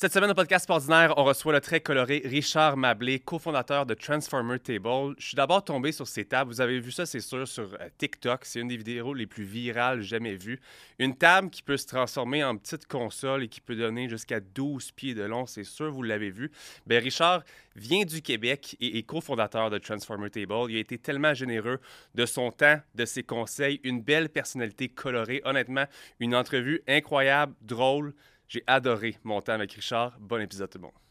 Cette semaine au podcast ordinaire, on reçoit le très coloré Richard Mablé, cofondateur de Transformer Table. Je suis d'abord tombé sur ces tables. Vous avez vu ça, c'est sûr, sur euh, TikTok. C'est une des vidéos les plus virales jamais vues. Une table qui peut se transformer en petite console et qui peut donner jusqu'à 12 pieds de long, c'est sûr, vous l'avez vu. Ben, Richard vient du Québec et est cofondateur de Transformer Table. Il a été tellement généreux de son temps, de ses conseils, une belle personnalité colorée. Honnêtement, une entrevue incroyable, drôle. J'ai adoré mon temps avec Richard. Bon épisode tout le monde.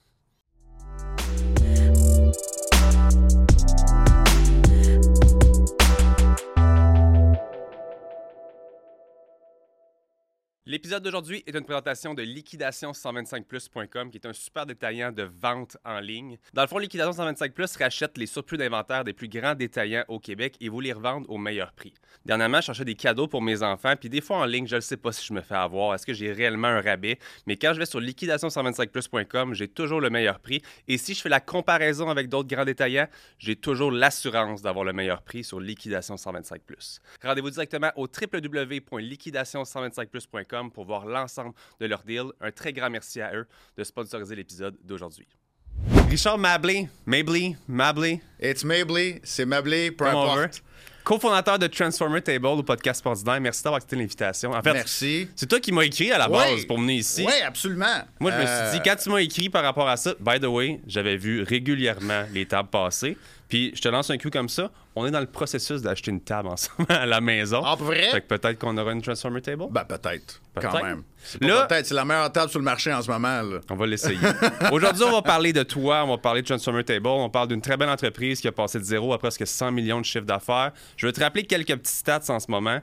L'épisode d'aujourd'hui est une présentation de liquidation125plus.com qui est un super détaillant de vente en ligne. Dans le fond, Liquidation 125 Plus rachète les surplus d'inventaire des plus grands détaillants au Québec et vous les revendent au meilleur prix. Dernièrement, je cherchais des cadeaux pour mes enfants, puis des fois en ligne, je ne sais pas si je me fais avoir, est-ce que j'ai réellement un rabais, mais quand je vais sur liquidation125plus.com, j'ai toujours le meilleur prix et si je fais la comparaison avec d'autres grands détaillants, j'ai toujours l'assurance d'avoir le meilleur prix sur Liquidation 125 Plus. Rendez-vous directement au www.liquidation125plus.com pour voir l'ensemble de leur deal. Un très grand merci à eux de sponsoriser l'épisode d'aujourd'hui. Richard Mablé, Mablé, Mablé, It's Mabley, c'est Mabley, peu importe. cofondateur de Transformer Table au podcast Ordinaire. Merci d'avoir accepté l'invitation. En fait, Merci. c'est toi qui m'as écrit à la base pour venir ici. Oui, absolument. Moi, je me Euh, suis dit, quand tu m'as écrit par rapport à ça, by the way, j'avais vu régulièrement les tables passer. Puis je te lance un coup comme ça. On est dans le processus d'acheter une table ensemble à la maison. Ah, vrai? Fait que peut-être qu'on aura une Transformer Table. Ben, peut-être. Quand même. Là- peut-être. C'est la meilleure table sur le marché en ce moment. Là. On va l'essayer. Aujourd'hui, on va parler de toi, on va parler de Transformer Table, on parle d'une très belle entreprise qui a passé de zéro à presque 100 millions de chiffre d'affaires. Je vais te rappeler quelques petits stats en ce moment.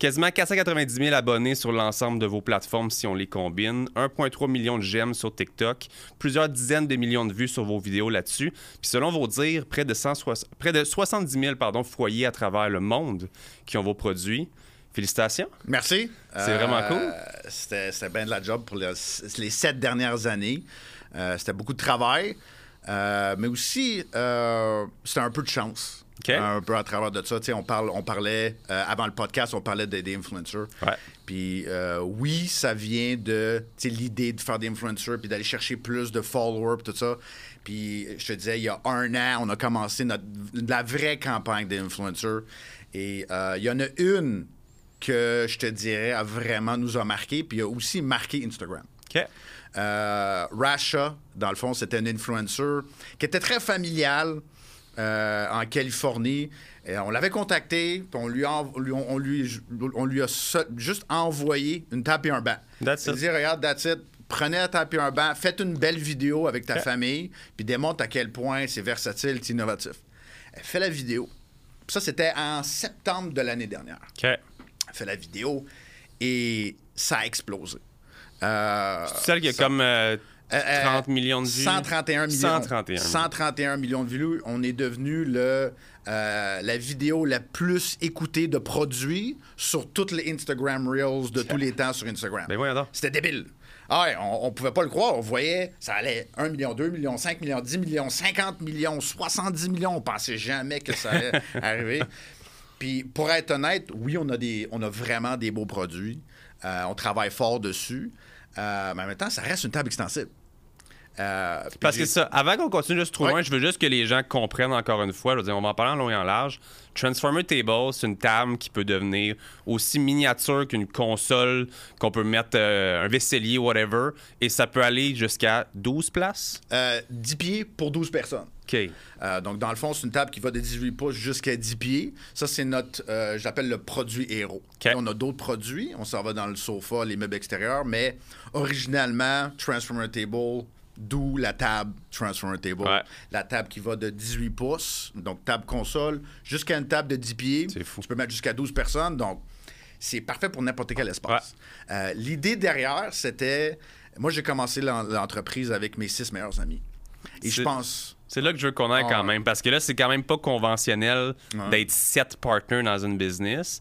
Quasiment 490 000 abonnés sur l'ensemble de vos plateformes si on les combine. 1,3 million de j'aime sur TikTok. Plusieurs dizaines de millions de vues sur vos vidéos là-dessus. Puis selon vos dires, près de, 160 près de 70 000 pardon, foyers à travers le monde qui ont vos produits. Félicitations. Merci. C'est vraiment cool. C'était c'était bien de la job pour les, les sept dernières années. Euh, c'était beaucoup de travail. Euh, mais aussi, euh, c'était un peu de chance. Un peu à travers de ça. Tu sais, On, parle, on parlait, euh, avant le podcast, on parlait des, des influencers. Ouais. Puis euh, oui, ça vient de l'idée de faire des influencers puis d'aller chercher plus de followers tout ça. Puis je te disais, il y a un an, on a commencé notre, la vraie campagne des influencers. Et euh, il y en a une que je te dirais a vraiment nous a marqué. Puis a aussi marqué Instagram. OK. Rasha, dans le fond, c'était un influencer qui était très familial euh, en Californie. Et on l'avait contacté, puis on lui a, on lui, on lui, on lui a se- juste envoyé une table et un banc. It. dit, regarde, that's it. Prenez la table et un banc, faites une belle vidéo avec ta famille, puis démontre à quel point c'est versatile, c'est innovatif. Elle fait la vidéo. Puis ça, c'était en septembre de l'année dernière OK. elle fait la vidéo et ça a explosé. Euh, Celle qui a ça- comme euh, euh, 30 millions de vues. 131 millions. 131 millions. 131 millions de vues. On est devenu le, euh, la vidéo la plus écoutée de produits sur toutes les Instagram Reels de tous les temps sur Instagram. Ben voyons donc. C'était débile. Ah ouais, on, on pouvait pas le croire. On voyait, ça allait 1 million, 2 millions, 5 millions, 10 millions, 50 millions, 70 millions. On pensait jamais que ça allait arriver. Puis pour être honnête, oui, on a, des, on a vraiment des beaux produits. Euh, on travaille fort dessus. Euh, mais en même temps, ça reste une table extensible. Euh, Parce que ça, avant qu'on continue juste trop Ouais. loin, je veux juste que les gens comprennent encore une fois. Je veux dire, on va en parler en long et en large. Transformer Table, c'est une table qui peut devenir aussi miniature qu'une console qu'on peut mettre euh, un vaisselier, whatever, et ça peut aller jusqu'à 12 places? Euh, 10 pieds pour 12 personnes. OK. Euh, donc, dans le fond, c'est une table qui va de 18 pouces jusqu'à 10 pieds. Ça, c'est notre, euh, j'appelle le produit héros. OK. On a d'autres produits. On s'en va dans le sofa, les meubles extérieurs. Mais originalement, Transformer Table, d'où la table Transformer Table. Ouais. La table qui va de 18 pouces, donc table console, jusqu'à une table de 10 pieds. C'est fou. Tu peux mettre jusqu'à 12 personnes. Donc, c'est parfait pour n'importe quel espace. Euh, L'idée derrière, c'était... Moi, j'ai commencé l'en- l'entreprise avec mes six meilleurs amis. Et je pense... C'est là que je veux qu'on aille Ah quand ouais. même, parce que là, c'est quand même pas conventionnel Ouais. d'être sept partners dans une business.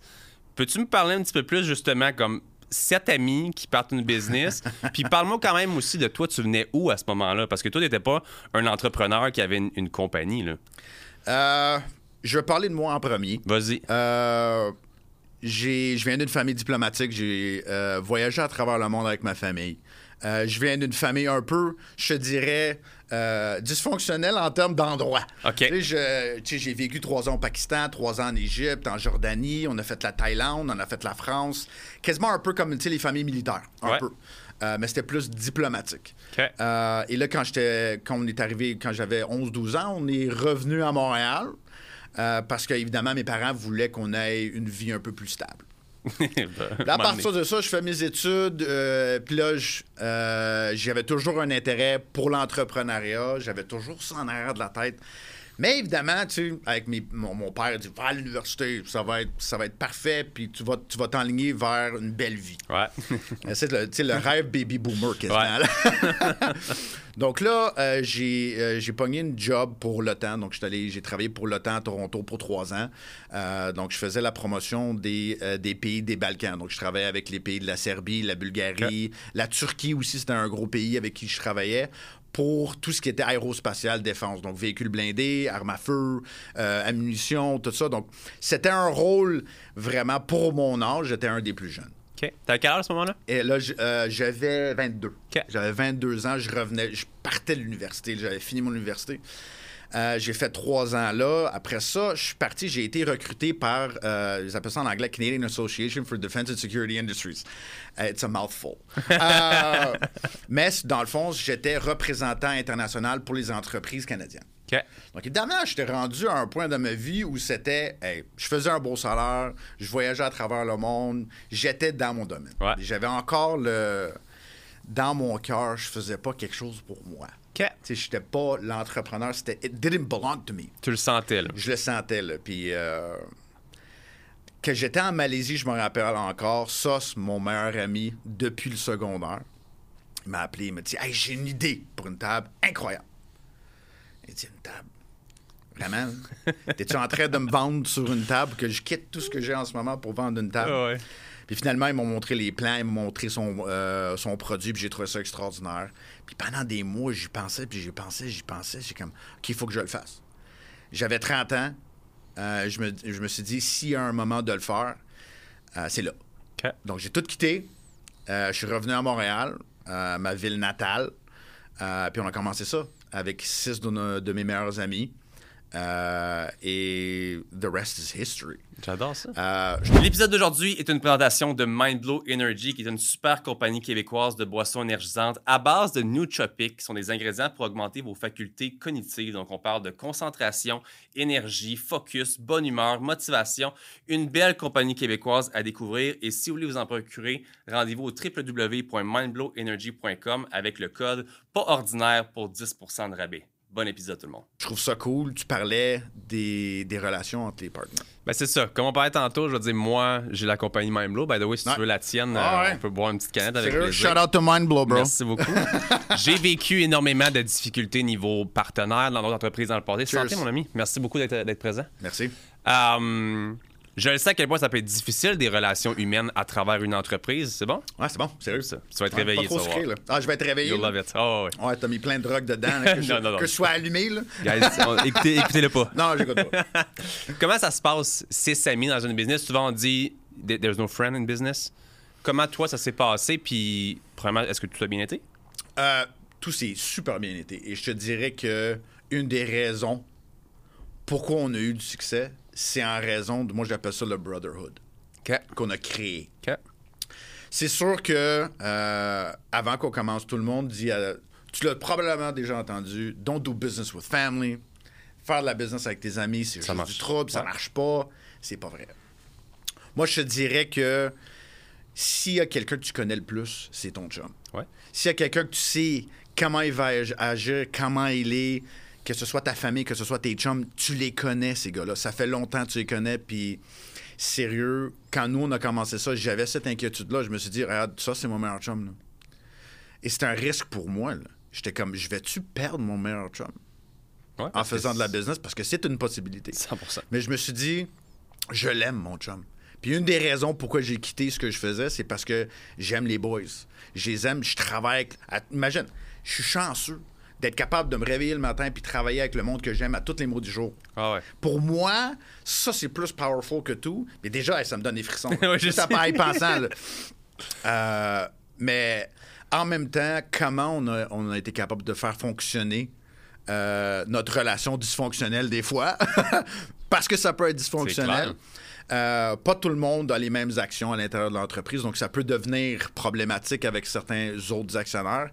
Peux-tu me parler un petit peu plus, justement, comme sept amis qui partent une business? Puis parle-moi quand même aussi de toi, tu venais où à ce moment-là? Parce que toi, tu n'étais pas un entrepreneur qui avait une, une compagnie, là. Euh, je vais parler de moi en premier. Vas-y. Euh, j'ai- je viens d'une famille diplomatique. J'ai euh, voyagé à travers le monde avec ma famille. Euh, je viens d'une famille un peu, je dirais, euh, dysfonctionnelle en termes d'endroit. OK. Tu sais, je- tu sais, j'ai vécu trois ans au Pakistan, trois ans en Égypte, en Jordanie, on a fait la Thaïlande, on a fait la France. Quasiment un peu comme les familles militaires, un Ouais. peu. Euh, mais c'était plus diplomatique. OK. Euh, et là, quand, j'étais, quand on est arrivé, quand j'avais 11-12 ans, on est revenu à Montréal euh, parce qu'évidemment, mes parents voulaient qu'on ait une vie un peu plus stable. Là, à partir de ça, je fais mes études. euh, Puis là, euh, j'avais toujours un intérêt pour l'entrepreneuriat. J'avais toujours ça en arrière de la tête. Mais évidemment, tu avec mes- mon, mon père, il dit Va à l'université, ça va être, ça va être parfait, puis tu vas, tu vas t'enligner vers une belle vie. Ouais. Euh, C'est le, rêve baby boomer quasiment. Ouais. là. donc là, euh, j'ai euh, j'ai pogné une job pour l'OTAN. Donc, j'ai travaillé pour l'OTAN à Toronto pour trois ans. Euh, donc, je faisais la promotion des, des pays des Balkans. Donc, je travaillais avec les pays de la Serbie, la Bulgarie, la Turquie aussi, c'était un gros pays avec qui je travaillais pour tout ce qui était aérospatial, défense. Donc, véhicules blindés, armes à feu, euh, ammunition, tout ça. Donc, c'était un rôle vraiment pour mon âge. J'étais un des plus jeunes. OK. T'as quel âge à ce moment-là? Et là, euh, j'avais 22. OK. J'avais 22 ans, je revenais, je partais de l'université, j'avais fini mon université. Euh, j'ai fait trois ans là. Après ça, je suis parti, j'ai été recruté par, euh, ils appellent ça en anglais Canadian Association for Defense and Security Industries. Euh, it's a mouthful. Euh, mais dans le fond, j'étais représentant international pour les entreprises canadiennes. OK. Donc, évidemment, j'étais rendu à un point de ma vie où c'était, hey, je faisais un beau salaire, je voyageais à travers le monde, j'étais dans mon domaine. Ouais. J'avais encore le. Dans mon cœur, je faisais pas quelque chose pour moi. OK. Tu sais, j'étais pas l'entrepreneur, c'était. It didn't belong to me. Tu le sentais, là. Je le sentais, là. Puis. euh, que j'étais en Malaisie, je me rappelle encore. C'est mon meilleur ami depuis le secondaire. Il m'a appelé, il m'a dit Hey, j'ai une idée pour une table incroyable. Il dit Une table? Vraiment? T'es-tu en train de me vendre sur une table que je quitte tout ce que j'ai en ce moment pour vendre une table? Ouais. Puis finalement, ils m'ont montré les plans, ils m'ont montré son, euh, son produit, puis j'ai trouvé ça extraordinaire. Puis pendant des mois, j'y pensais, puis j'y pensais, j'y pensais. J'ai comme, OK, il faut que je le fasse. J'avais 30 ans. Euh, je, me, je me suis dit, s'il y a un moment de le faire, euh, c'est là. Donc, j'ai tout quitté. Je suis revenu à Montréal, ma ville natale. Puis on a commencé ça avec six de, nos- de mes meilleurs amis. Euh, et the rest is history. J'adore ça. Euh, L'épisode d'aujourd'hui est une présentation de Mindblow Energy, qui est une super compagnie québécoise de boissons énergisantes à base de nootropics, qui sont des ingrédients pour augmenter vos facultés cognitives. Donc, on parle de concentration, énergie, focus, bonne humeur, motivation. Une belle compagnie québécoise à découvrir. Et si vous voulez vous en procurer, rendez-vous au www.mindblowenergy.com avec le code pas ordinaire pour 10% de rabais. Bon épisode, tout le monde. je trouve ça cool. Tu parlais des, des relations entre les partenaires. Ben c'est ça. Comme on parlait tantôt, je veux dire, moi, j'ai la compagnie Mindblow. By the way, si Ouais. tu veux la tienne, Ah euh, ouais. on peut boire une petite canette avec plaisir. Shout out to Mindblow, bro. Merci beaucoup. j'ai vécu énormément de difficultés niveau partenaire dans d'autres entreprises dans le passé. Santé, mon ami. Merci beaucoup d'être d'être présent. Merci. Euh, je le sais à quel point ça peut être difficile des relations humaines à travers une entreprise. C'est bon? Ouais, c'est bon, sérieux. Ça. Tu vas être Ouais, réveillé, Pas trop sucré, là. Ah, je vais être réveillé. Là. love it. Oh, ouais. Ouais, t'as mis plein de drogue dedans, là, que, je, Non, non, non. que je sois allumé, là. Guys, on- écoutez, écoutez-le pas. Non, j'écoute pas. Comment ça se passe, six amis dans une business? Souvent, on dit « there's no friend in business ». Comment, toi, ça s'est passé? Puis, premièrement, est-ce que tout a bien été? Euh, tout s'est super bien été. Et je te dirais que une des raisons pourquoi on a eu du succès, c'est en raison de, moi j'appelle ça le brotherhood qu'on a créé. C'est sûr que euh, avant qu'on commence, tout le monde dit, tu l'as probablement déjà entendu, don't do business with family. Faire de la business avec tes amis, c'est juste marche. du trouble, ça Ouais. marche pas. C'est pas vrai. Moi, je te dirais que s'il y a quelqu'un que tu connais le plus, c'est ton chum. Ouais. S'il y a quelqu'un que tu sais comment il va ag- agir, comment il est, que ce soit ta famille, que ce soit tes chums, tu les connais, ces gars-là. Ça fait longtemps que tu les connais, puis sérieux, quand nous, on a commencé ça, j'avais cette inquiétude-là. Je me suis dit, regarde, ça, c'est mon meilleur chum. là. Et c'est un risque pour moi. J'étais comme, je vais-tu perdre mon meilleur chum? Ouais, en faisant de la business? Parce que c'est une possibilité. 100%. Mais je me suis dit, je l'aime, mon chum. Puis une des raisons pourquoi j'ai quitté ce que je faisais, c'est parce que j'aime les boys. Je les aime, je travaille. avec- à- Imagine, je suis chanceux d'être capable de me réveiller le matin puis travailler avec le monde que j'aime à tous les mots du jour. Ah ouais. Pour moi, ça, c'est plus powerful que tout. Mais déjà, ça me donne des frissons. Ouais, ça sais. pas y pensant. Euh, Mais en même temps, comment on a, on a été capable de faire fonctionner euh, notre relation dysfonctionnelle des fois, parce que ça peut être dysfonctionnel. Euh, pas tout le monde a les mêmes actions à l'intérieur de l'entreprise, donc ça peut devenir problématique avec certains autres actionnaires.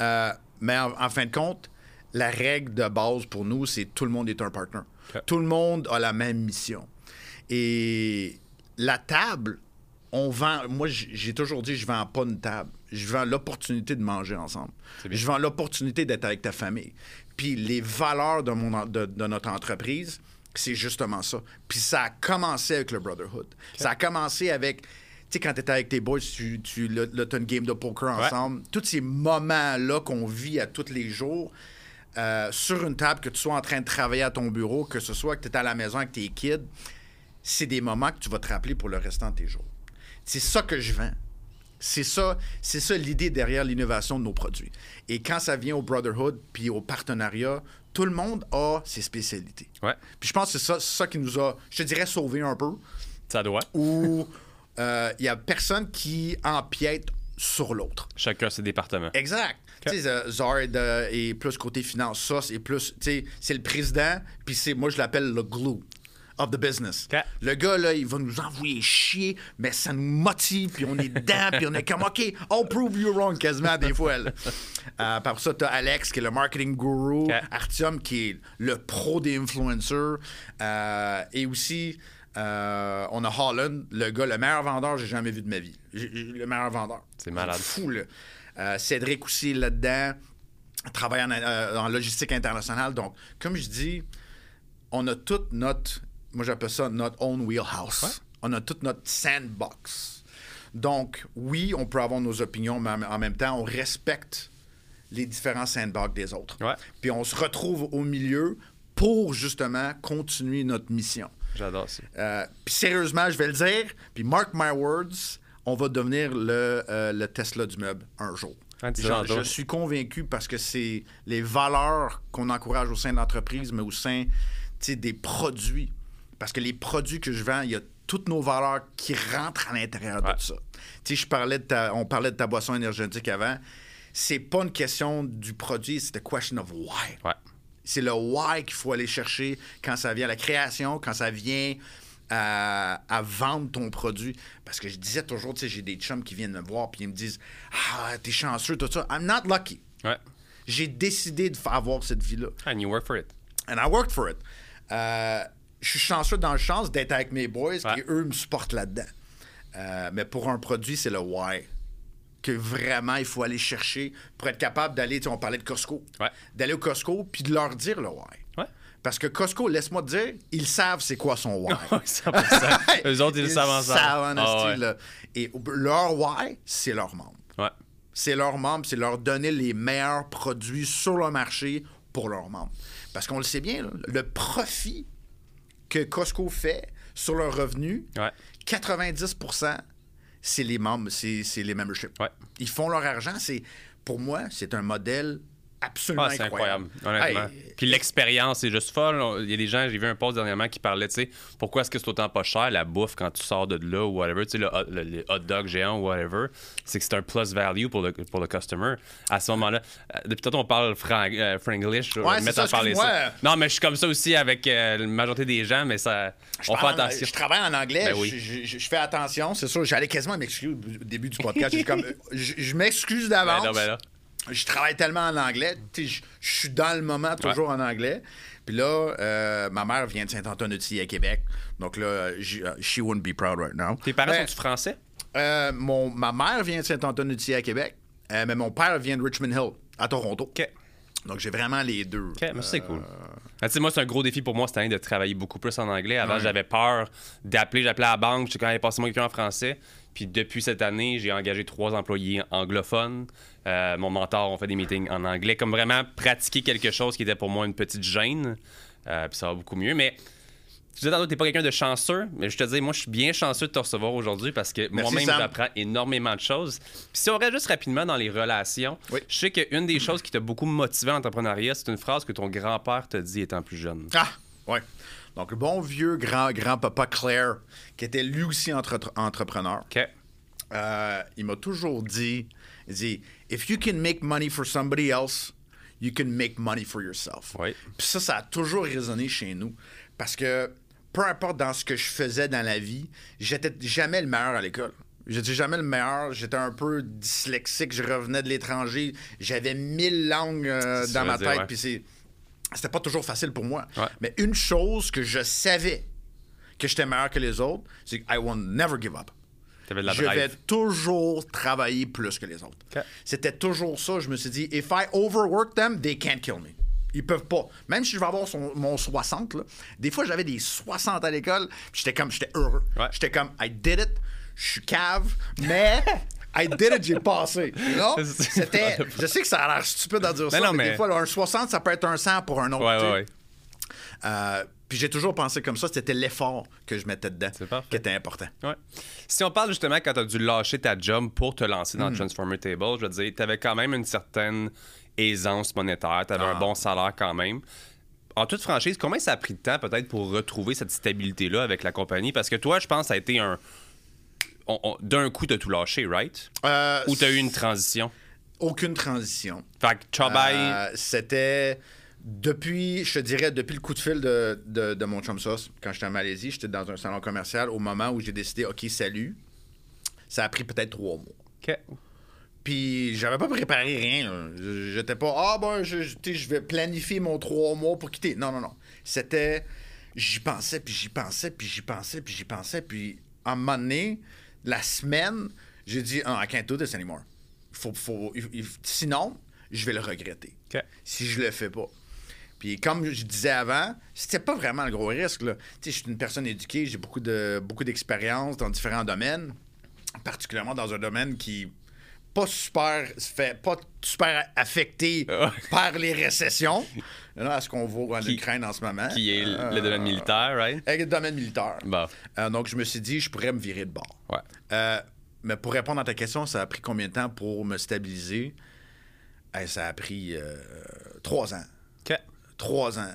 Euh, mais en, en fin de compte, la règle de base pour nous, c'est tout le monde est un partner. Tout le monde a la même mission. Et la table, on vend. Moi, j'ai toujours dit, je vends pas une table. Je vends l'opportunité de manger ensemble. Je vends l'opportunité d'être avec ta famille. Puis les valeurs de, mon, de notre entreprise, c'est justement ça. Puis ça a commencé avec le Brotherhood. Ça a commencé avec. Tu sais, quand tu étais avec tes boys, tu, tu là, t'as une game de poker Ouais. ensemble. Tous ces moments-là qu'on vit à tous les jours, euh, sur une table, que tu sois en train de travailler à ton bureau, que ce soit que tu es à la maison avec tes kids, c'est des moments que tu vas te rappeler pour le restant de tes jours. C'est ça que je vends. C'est ça, c'est ça l'idée derrière l'innovation de nos produits. Et quand ça vient au Brotherhood puis au partenariat, tout le monde a ses spécialités. Ouais, Puis je pense que c'est ça, qui nous a, je te dirais, sauvé un peu, ça doit. Où euh, il y a personne qui empiète sur l'autre. Chacun ses départements. Exact. Tu sais, euh, Zard euh, est plus côté finance. Ça, c'est plus. C'est le président, puis c'est, moi, je l'appelle le glue of the business. Le gars, là, il va nous envoyer chier, mais ça nous motive, puis on est dedans, puis on est comme, OK, I'll prove you wrong quasiment des fois. Euh, par ça, tu as Alex, qui est le marketing guru, OK. Artyom, qui est le pro des influencers, euh, et aussi. Euh, on a Holland, le gars, le meilleur vendeur que j'ai jamais vu de ma vie. Le meilleur vendeur. C'est malade. Fou, là. Euh, Cédric aussi là-dedans, travaille en, euh, en logistique internationale. Donc, comme je dis, on a toute notre, moi j'appelle ça notre own wheelhouse. On a toute notre sandbox. Donc, oui, on peut avoir nos opinions, mais en en même temps, on respecte les différents sandbox des autres. Ouais. Puis on se retrouve au milieu pour justement continuer notre mission. J'adore ça. Euh, puis sérieusement, je vais le dire, puis mark my words, on va devenir le, euh, le Tesla du meuble un jour. Genre, je suis convaincu parce que c'est les valeurs qu'on encourage au sein de l'entreprise, mais au sein des produits. Parce que les produits que je vends, il y a toutes nos valeurs qui rentrent à l'intérieur Ouais. de ça. Tu sais, je parlais de ta, on parlait de ta boisson énergétique avant. C'est pas une question du produit, c'est a question of why. Ouais. C'est le why qu'il faut aller chercher quand ça vient à la création, quand ça vient à, à vendre ton produit. Parce que je disais toujours, tu sais, j'ai des chums qui viennent me voir puis ils me disent Ah, t'es chanceux, tout ça. I'm not lucky. Ouais. J'ai décidé de fa- avoir cette vie-là. And you work for it. And I worked for it. Euh, je suis chanceux dans le chance d'être avec mes boys Ouais. et eux me supportent là-dedans. Euh, mais pour un produit, c'est le why. Que vraiment, il faut aller chercher pour être capable d'aller, tu sais, on parlait de Costco, Ouais. d'aller au Costco puis de leur dire le why. Ouais. Parce que Costco, laisse-moi te dire, ils savent c'est quoi son why. 100%. Eux autres, ils le savent ensemble. savent en ouais. là. Et leur why, c'est leur membre. Ouais. C'est leurs membres, c'est leur donner les meilleurs produits sur le marché pour leurs membres. Parce qu'on le sait bien, là, le profit que Costco fait sur leurs revenus, Ouais. 90 c'est les membres, c'est les memberships. Ouais. Ils font leur argent. C'est Pour moi, c'est un modèle absolument Ah, c'est incroyable, incroyable. honnêtement. Hey, Puis l'expérience, c'est juste folle. Il y a des gens, j'ai vu un post dernièrement qui parlait, tu sais, pourquoi est-ce que c'est autant pas cher la bouffe quand tu sors de là ou whatever, tu sais, le, hot- le- les hot dog géant ou whatever, c'est que c'est un plus value pour le, pour le customer. À ce moment-là, euh, depuis tantôt, on parle franc, euh, franglish. Ouais, mettre à ça, parler excuse-moi. Non, mais je suis comme ça aussi avec euh, la majorité des gens, mais ça, Je on fait en- attention. Je travaille en anglais, Ben oui. je, je- je fais attention, c'est sûr. J'allais quasiment m'excuser au début du podcast. Comme, je, je m'excuse d'avance. Ben ben. Je travaille tellement en anglais. Je, suis dans le moment toujours en anglais. Puis là, euh, ma mère vient de Saint-Antoine-de-Tilly à Québec. Donc là, she wouldn't be proud right now. Tes parents sont-tu français? euh, mon, ma mère vient de Saint-Antoine-de-Tilly à Québec, euh, mais mon père vient de Richmond Hill, à Toronto. Donc j'ai vraiment les deux. OK, mais c'est cool. Ah, tu sais, moi, c'est un gros défi pour moi cette année de travailler beaucoup plus en anglais. Avant, Ouais. j'avais peur d'appeler. J'appelais à la banque. Je sais quand passez-moi quelqu'un en français. Puis depuis cette année, j'ai engagé trois employés anglophones. Euh, mon mentor, on fait des meetings en anglais. Comme vraiment pratiquer quelque chose qui était pour moi une petite gêne. Euh, puis ça va beaucoup mieux. Mais tu disais tantôt t'es pas quelqu'un de chanceux, mais je te dis, moi, je suis bien chanceux de te recevoir aujourd'hui parce que moi-même, j'apprends énormément de choses. Puis si on reste juste rapidement dans les relations, Oui. je sais qu'une des choses qui t'a beaucoup motivé en entrepreneuriat, c'est une phrase que ton grand-père t'a dit étant plus jeune. Ah, ouais. Donc, le bon vieux grand, grand-papa Claire, qui était lui aussi entre- entrepreneur, euh, il m'a toujours dit Il dit If you can make money for somebody else, you can make money for yourself. Oui. Puis ça, ça a toujours résonné chez nous. Parce que peu importe dans ce que je faisais dans la vie, j'étais jamais le meilleur à l'école. J'étais jamais le meilleur. J'étais un peu dyslexique. Je revenais de l'étranger. J'avais mille langues euh, dans ma tête. Puis c'est- c'était pas toujours facile pour moi. Ouais. Mais une chose que je savais que j'étais meilleur que les autres, c'est que I will never give up. T'avais de la je vais toujours travailler plus que les autres. C'était toujours ça. Je me suis dit, if I overwork them, they can't kill me. Ils peuvent pas. Même si je vais avoir son- mon 60, là, des fois j'avais des 60 à l'école, j'étais comme, j'étais heureux. Ouais. J'étais comme, I did it, je suis cave, mais I did it, j'ai passé. Non? C'était, je sais que ça a l'air stupide à dire ça, Ben non, mais, mais- des fois, là, un 60, ça peut être un 100 pour un autre. Ouais, ouais, ouais. Euh, puis j'ai toujours pensé comme ça, c'était l'effort que je mettais dedans C'est parfait. qui était important. Ouais. Si on parle justement quand tu as dû lâcher ta job pour te lancer dans le Transformer Table, je veux dire, tu avais quand même une certaine aisance monétaire, tu avais Ah. un bon salaire quand même. En toute franchise, combien ça a pris de temps peut-être pour retrouver cette stabilité-là avec la compagnie? Parce que toi, je pense, ça a été un. D'un coup, tu as tout lâché, right? Euh, Ou tu as eu une transition? Aucune transition. Fait que Chobay, Euh, C'était depuis, je te dirais, depuis le coup de fil de, de, de mon chum sauce, quand j'étais en Malaisie, j'étais dans un salon commercial au moment où j'ai décidé, OK, salut. Ça a pris peut-être trois mois. OK. Puis j'avais pas préparé rien. J'étais pas, ah ben, je, je vais planifier mon trois mois pour quitter. Non, non, non. C'était, j'y pensais, puis j'y pensais, puis j'y pensais, puis j'y pensais. Puis à un moment donné, la semaine, j'ai dit, ah, I can't do this anymore. Faut, faut, sinon, je vais le regretter. Si je le fais pas. Puis comme je disais avant, c'était pas vraiment le gros risque. Là. Je suis une personne éduquée, j'ai beaucoup de beaucoup d'expérience dans différents domaines, particulièrement dans un domaine qui pas super fait pas super affecté Ouais. par les récessions. Là, à ce qu'on voit en Qui- Ukraine en ce moment. Qui est Euh, le domaine militaire, right? Avec le domaine militaire. Bon. Euh, donc, je me suis dit, je pourrais me virer de bord. Ouais. Euh, mais pour répondre à ta question, ça a pris combien de temps pour me stabiliser? Eh, ça a pris euh, trois ans. Trois ans.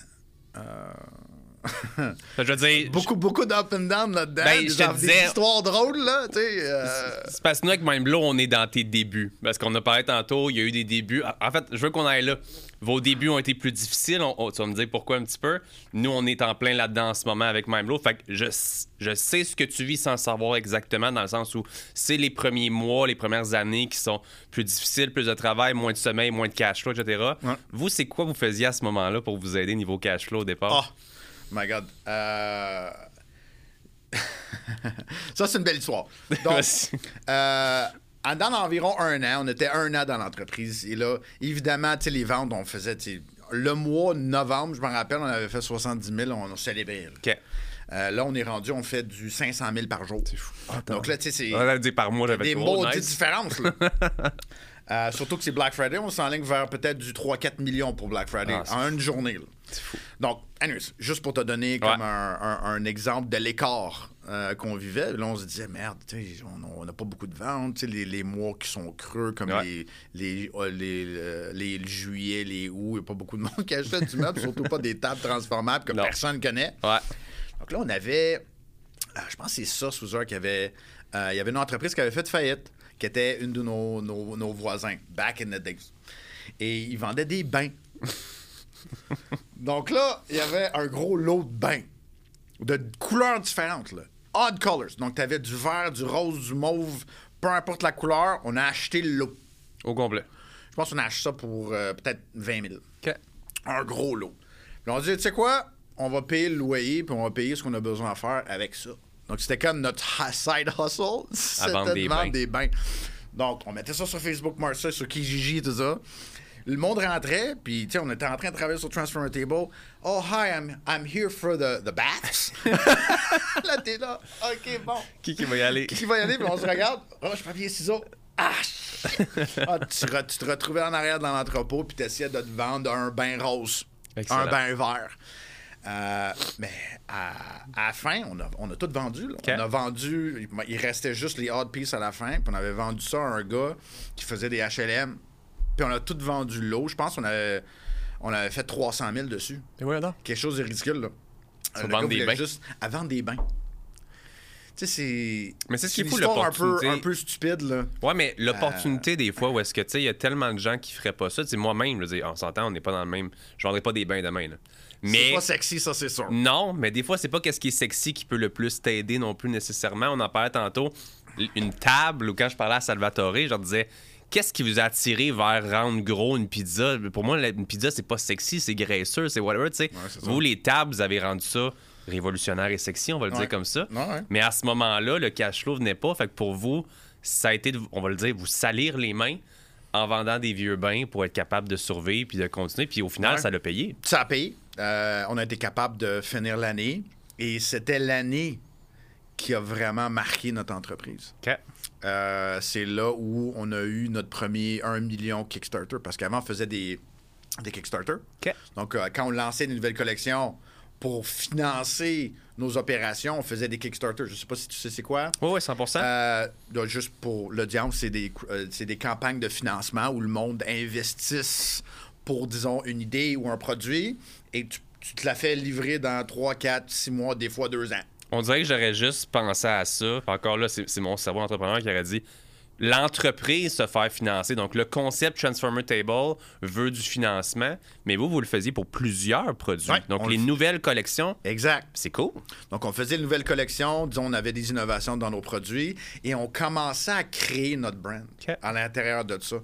Je veux dire, Beaucoup, beaucoup d'up and down là-dedans. Ben, des, disais- histoires drôles, là. Euh, C'est parce que nous, avec Mindblow, on est dans tes débuts. Parce qu'on a parlé tantôt, il y a eu des débuts. En fait, je veux qu'on aille là. Vos débuts ont été plus difficiles. On- on- tu vas me dire pourquoi un petit peu. Nous, on est en plein là-dedans en ce moment avec Mindblow. Fait que je, je sais ce que tu vis sans savoir exactement, dans le sens où c'est les premiers mois, les premières années qui sont plus difficiles, plus de travail, moins de sommeil, moins de cash flow, etc. Ouais. Vous, c'est quoi vous faisiez à ce moment-là pour vous aider niveau cash flow au départ? Oh, my God. Euh, Ça, c'est une belle histoire. Donc, euh, dans environ un an, on était un an dans l'entreprise. Et là, évidemment, tu sais, les ventes, on faisait, le mois de novembre, je me rappelle, on avait fait 70 000, on a célébré. là. OK. Euh, là, on est rendu, on fait du 500 000 par jour. Donc là, tu sais, c'est On dire par mois, j'avais des trop maudites nice. là. Euh, surtout que c'est Black Friday, on s'enligne vers peut-être du 3-4 millions pour Black Friday Ah, c'est en une journée. là. Donc, anyways, juste pour te donner comme Ouais. un, un- un exemple de l'écart euh, qu'on vivait, là, on se disait, merde, on n'a pas beaucoup de ventes, les, les mois qui sont creux, comme Ouais. les, les, euh, les, euh, les juillet, les août, il n'y a pas beaucoup de monde qui achète du meuble, surtout pas des tables transformables que Non. personne connaît. Ouais. Donc là, on avait, euh, je pense que c'est ça, Sous qui avait, euh, il y avait une entreprise qui avait fait faillite, qui était une de nos, nos- nos voisins, back in the days. Et ils vendaient des bains. Donc là, il y avait un gros lot de bains, de couleurs différentes, là. Odd colors. Donc, tu avais du vert, du rose, du mauve, peu importe la couleur, on a acheté le lot. Au complet. Je pense qu'on a acheté ça pour euh, peut-être 20 000 OK. un gros lot. Puis on dit, tu sais quoi, on va payer le loyer, puis on va payer ce qu'on a besoin à faire avec ça. Donc, c'était comme notre side hustle, c'était des des bains. Donc, on mettait ça sur Facebook Marseille, sur Kijiji, tout ça. Le monde rentrait, puis, on était en train de travailler sur Transformer Table. Oh, hi, I'm, I'm here for the, the baths. là, t'es là. OK, bon. Qui qui va y aller? Qui va y aller, puis on se regarde. Roche, papier, ciseaux. Ah, shit. Ah, tu, re- tu te retrouvais en arrière dans l'entrepôt, puis tu essayais de te vendre un bain rose, Excellent. un bain vert. Euh, mais à, à la fin, on a, on a tout vendu. On a vendu, il restait juste les odd pieces à la fin, puis on avait vendu ça à un gars qui faisait des HLM. Puis on a tout vendu l'eau. Je pense qu'on avait, on avait fait 300 000 dessus. Et. Quelque chose de ridicule, là. Le vendre des bains. Juste à vendre des bains. Tu sais, c'est. Mais c'est ce qui est un peu, l'opportunité. un peu stupide, là. Ouais, mais l'opportunité, Euh. des fois, où est-ce que, tu sais, il y a tellement de gens qui feraient pas ça. Tu sais, moi-même, je veux dire, on s'entend, on n'est pas dans le même. Je vendrais pas des bains demain, là. C'est Mais. pas sexy, ça, c'est sûr. Non, mais des fois, c'est pas qu'est-ce qui est sexy qui peut le plus t'aider non plus nécessairement. On en parlait tantôt. Une table, ou quand je parlais à Salvatore, je leur disais Qu'est-ce qui vous a attiré vers rendre gros une pizza? Pour moi, une pizza, c'est pas sexy, c'est graisseux, c'est whatever. tu sais. vous, les tables, vous avez rendu ça révolutionnaire et sexy, on va le Ouais. dire comme ça. Ouais, ouais. Mais à ce moment-là, le cash flow venait pas. Fait que pour vous, ça a été, de- on va le dire, vous salir les mains en vendant des vieux bains pour être capable de survivre puis de continuer. Puis au final, ça l'a payé. Ça a payé. Euh, on a été capable de finir l'année. Et c'était l'année qui a vraiment marqué notre entreprise. Euh, c'est là où on a eu notre premier 1 million Kickstarter. Parce qu'avant, on faisait des, des Kickstarter. Donc, euh, quand on lançait une nouvelle collection pour financer nos opérations, on faisait des Kickstarter. Je sais pas si tu sais c'est quoi. Oui, oui, 100 Euh, juste pour l'audience, c'est des, euh, des campagnes de financement où le monde investisse pour, disons, une idée ou un produit et tu, tu te la fais livrer dans 3, 4, 6 mois, des fois 2 ans. On dirait que j'aurais juste pensé à ça. Encore là, c'est mon cerveau entrepreneur qui aurait dit l'entreprise se faire financer. Donc, le concept Transformer Table veut du financement, mais vous, vous le faisiez pour plusieurs produits. Ouais, Donc, on les nouvelles collections, Exact. c'est cool. Donc, on faisait une nouvelle collection, disons, on avait des innovations dans nos produits et on commençait à créer notre brand à l'intérieur de ça.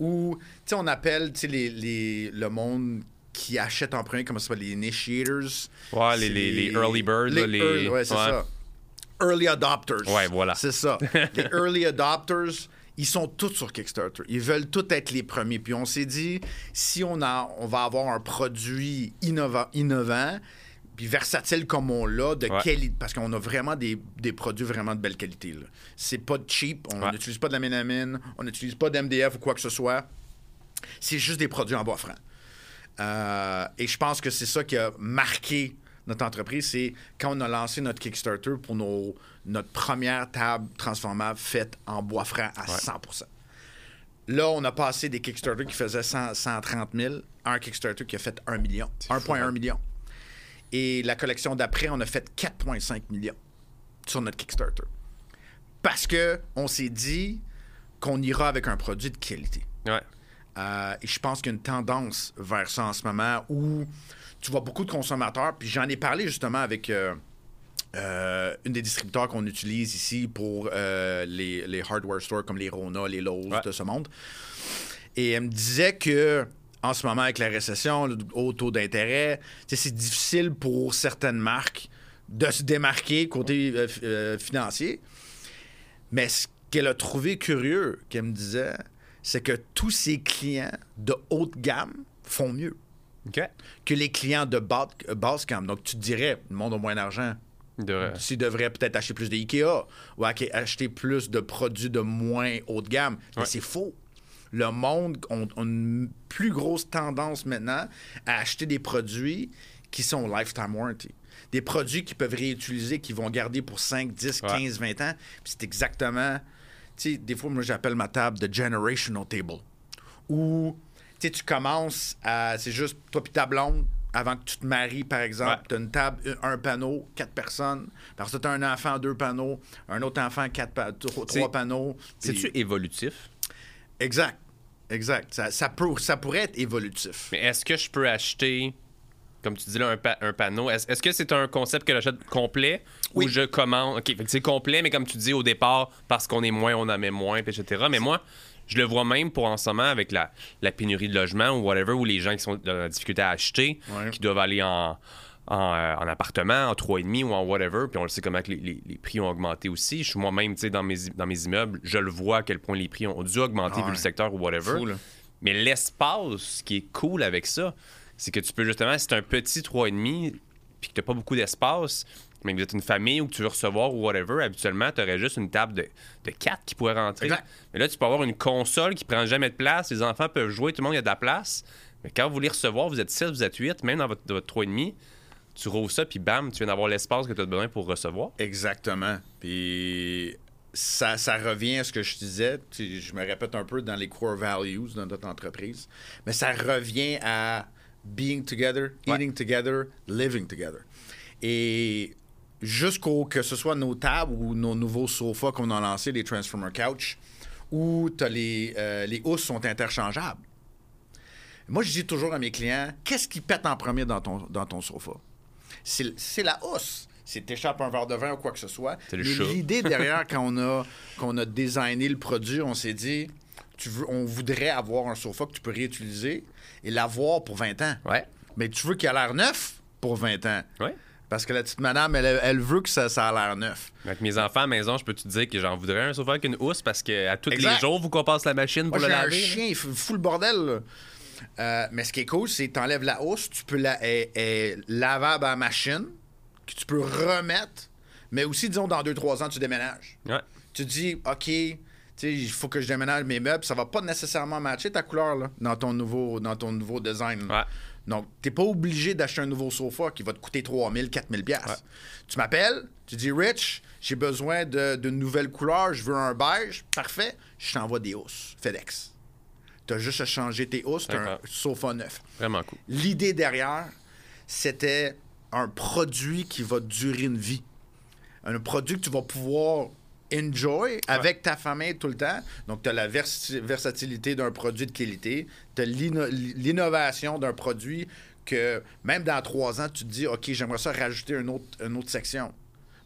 Où, tu sais, on appelle, tu sais, les, les- le monde qui achète en premier, comment ça s'appelle, les initiators. Ouais, les, les- les early birds, les. early- ouais, c'est ouais. ça. Early adopters. Ouais, voilà. C'est ça. les early adopters, ils sont tous sur Kickstarter. Ils veulent tous être les premiers. Puis on s'est dit, si on, a, on va avoir un produit innova- innovant, puis versatile comme on l'a, de Ouais. qualité, parce qu'on a vraiment des, des produits vraiment de belle qualité. là. C'est pas cheap, on Ouais. n'utilise pas de la mélamine, on n'utilise pas d'MDF ou quoi que ce soit. C'est juste des produits en bois franc. Euh, et je pense que c'est ça qui a marqué notre entreprise, c'est quand on a lancé notre Kickstarter pour nos, notre première table transformable faite en bois franc à 100% Là, on a passé des Kickstarter qui faisaient 100 130 000 à un Kickstarter qui a fait 1 million, 1,1 million. Et la collection d'après, on a fait 4,5 millions sur notre Kickstarter. Parce que on s'est dit qu'on ira avec un produit de qualité. Ouais. Euh, et je pense qu'il y a une tendance vers ça en ce moment où tu vois beaucoup de consommateurs. Puis j'en ai parlé justement avec euh, euh, une des distributeurs qu'on utilise ici pour les, les hardware stores comme les Rona, les Lowe's Ouais. de ce monde. Et elle me disait que en ce moment, avec la récession, le haut taux d'intérêt, c'est difficile pour certaines marques de se démarquer côté financier. Mais ce qu'elle a trouvé curieux, qu'elle me disait, c'est que tous ses clients de haute gamme font mieux que les clients de bas- basse gamme. Donc, tu te dirais, le monde a moins d'argent. De... S'il devrait peut-être acheter plus de Ikea ou ach- acheter plus de produits de moins haute gamme. Mais c'est faux. Le monde a une plus grosse tendance maintenant à acheter des produits qui sont lifetime warranty. Des produits qui peuvent réutiliser, qui vont garder pour 5, 10, Ouais. 15, 20 ans. Puis c'est exactement... Sais, des fois, moi, j'appelle ma table de generational table. Où, tu sais, tu commences à... C'est juste toi puis ta blonde, avant que tu te maries, par exemple, Ouais. tu as une table, un panneau, quatre personnes. Parce que tu as un enfant, deux panneaux. Un autre enfant, quatre pa- trois panneaux. C'est-tu évolutif? Exact. Exact. Ça, ça, peut, ça pourrait être évolutif. Mais est-ce que je peux acheter, comme tu dis là, un, pa- un panneau? Est-ce que c'est un concept que j'achète complet Oui. ou je commande? OK, c'est complet, mais comme tu dis au départ, parce qu'on est moins, on en met moins, etc. Mais moi, je le vois même pour en ce moment avec la, la pénurie de logement ou whatever, ou les gens qui sont dans la difficulté à acheter, Ouais. qui doivent aller en, en, euh, en appartement, en 3,5 ou en whatever, puis on le sait comment que les, les- les prix ont augmenté aussi. Je suis moi-même, tu sais, dans mes, dans mes immeubles, je le vois à quel point les prix ont, dû augmenter Ah vu le secteur ou whatever. Fou. Mais l'espace, ce qui est cool avec ça, c'est que tu peux justement, si c'est un petit 3,5 puis que tu pas beaucoup d'espace, mais que vous êtes une famille ou que tu veux recevoir ou whatever, habituellement, tu aurais juste une table de, de 4 qui pourrait rentrer. Exact. Mais là, tu peux avoir une console qui prend jamais de place, les enfants peuvent jouer, tout le monde il y a de la place. Mais quand vous voulez recevoir, vous êtes 6, vous êtes 8, même dans votre, dans votre 3,5, tu rouvres ça, puis bam, tu viens d'avoir l'espace que tu as besoin pour recevoir. Exactement. Puis ça, ça revient à ce que je disais. Je me répète un peu dans les core values de notre entreprise. Mais ça revient à being together, Ouais. eating together, living together. Et jusqu'au que ce soit nos tables ou nos nouveaux sofas qu'on a lancés, les Transformer Couch, où t'as les, euh, les housses sont interchangeables. Moi, je dis toujours à mes clients, qu'est-ce qui pète en premier dans ton, dans ton sofa? C'est la housse. C'est t'échappes un verre de vin ou quoi que ce soit. L'idée derrière, quand on a, qu'on a designé le produit, on s'est dit, tu veux, on voudrait avoir un sofa que tu peux réutiliser et l'avoir pour 20 ans. Ouais. Mais tu veux qu'il a l'air neuf pour 20 ans. Ouais. Parce que la petite madame, elle, elle veut que ça, ça a l'air neuf. Avec mes enfants à la maison, je peux te dire que j'en voudrais un sofa avec une housse parce que à tous les jours, vous qu'on passe la machine Moi, pour le un laver. là? chien, il fout le bordel. Euh, mais ce qui est cool, c'est que tu enlèves la housse, tu peux la elle- elle est lavable à la machine, que tu peux remettre, mais aussi, disons, dans 2-3 ans, tu déménages. Ouais. Tu dis, OK, il faut que je déménage mes meubles, ça va pas nécessairement matcher ta couleur là, dans, ton nouveau, dans ton nouveau design. Ouais. Donc, t'es pas obligé d'acheter un nouveau sofa qui va te coûter 3000, 4000 pièces. Ouais. Tu m'appelles, tu dis, Rich, j'ai besoin de- d'une nouvelle couleur, je veux un beige. Parfait, je t'envoie des housses. FedEx. T'as juste à changer tes housses, t'as un sofa neuf. Vraiment cool. L'idée derrière, c'était un produit qui va durer une vie. Un produit que tu vas pouvoir enjoy avec ta famille tout le temps. Donc, tu as la versatilité d'un produit de qualité, tu as l'innovation d'un produit que même dans trois ans, tu te dis, OK, j'aimerais ça rajouter une autre, une autre section.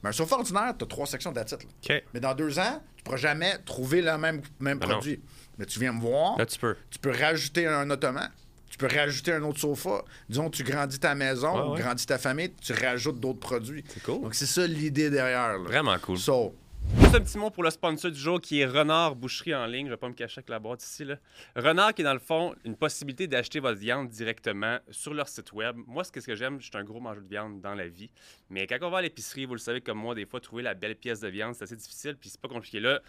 Mais un sofa ordinaire, tu as trois sections d'attitude. OK. Mais dans deux ans, tu ne pourras jamais trouver le même, même non. produit. Mais tu viens me voir, Là, tu peux. tu peux rajouter un ottoman. Tu peux rajouter un autre sofa. Disons, tu grandis ta maison Ouais, ou ouais. grandis ta famille, tu rajoutes d'autres produits. C'est cool. Donc, c'est ça l'idée derrière. là. Vraiment cool. So, Juste un petit mot pour le sponsor du jour qui est Renard Boucherie en ligne. Je vais pas me cacher avec la boîte ici. Là. Renard qui est dans le fond une possibilité d'acheter votre viande directement sur leur site web. Moi, ce que que j'aime, je suis un gros mangeur de viande dans la vie. Mais quand on va à l'épicerie, vous le savez comme moi, des fois, trouver la belle pièce de viande, c'est assez difficile. Puis c'est pas compliqué. Là,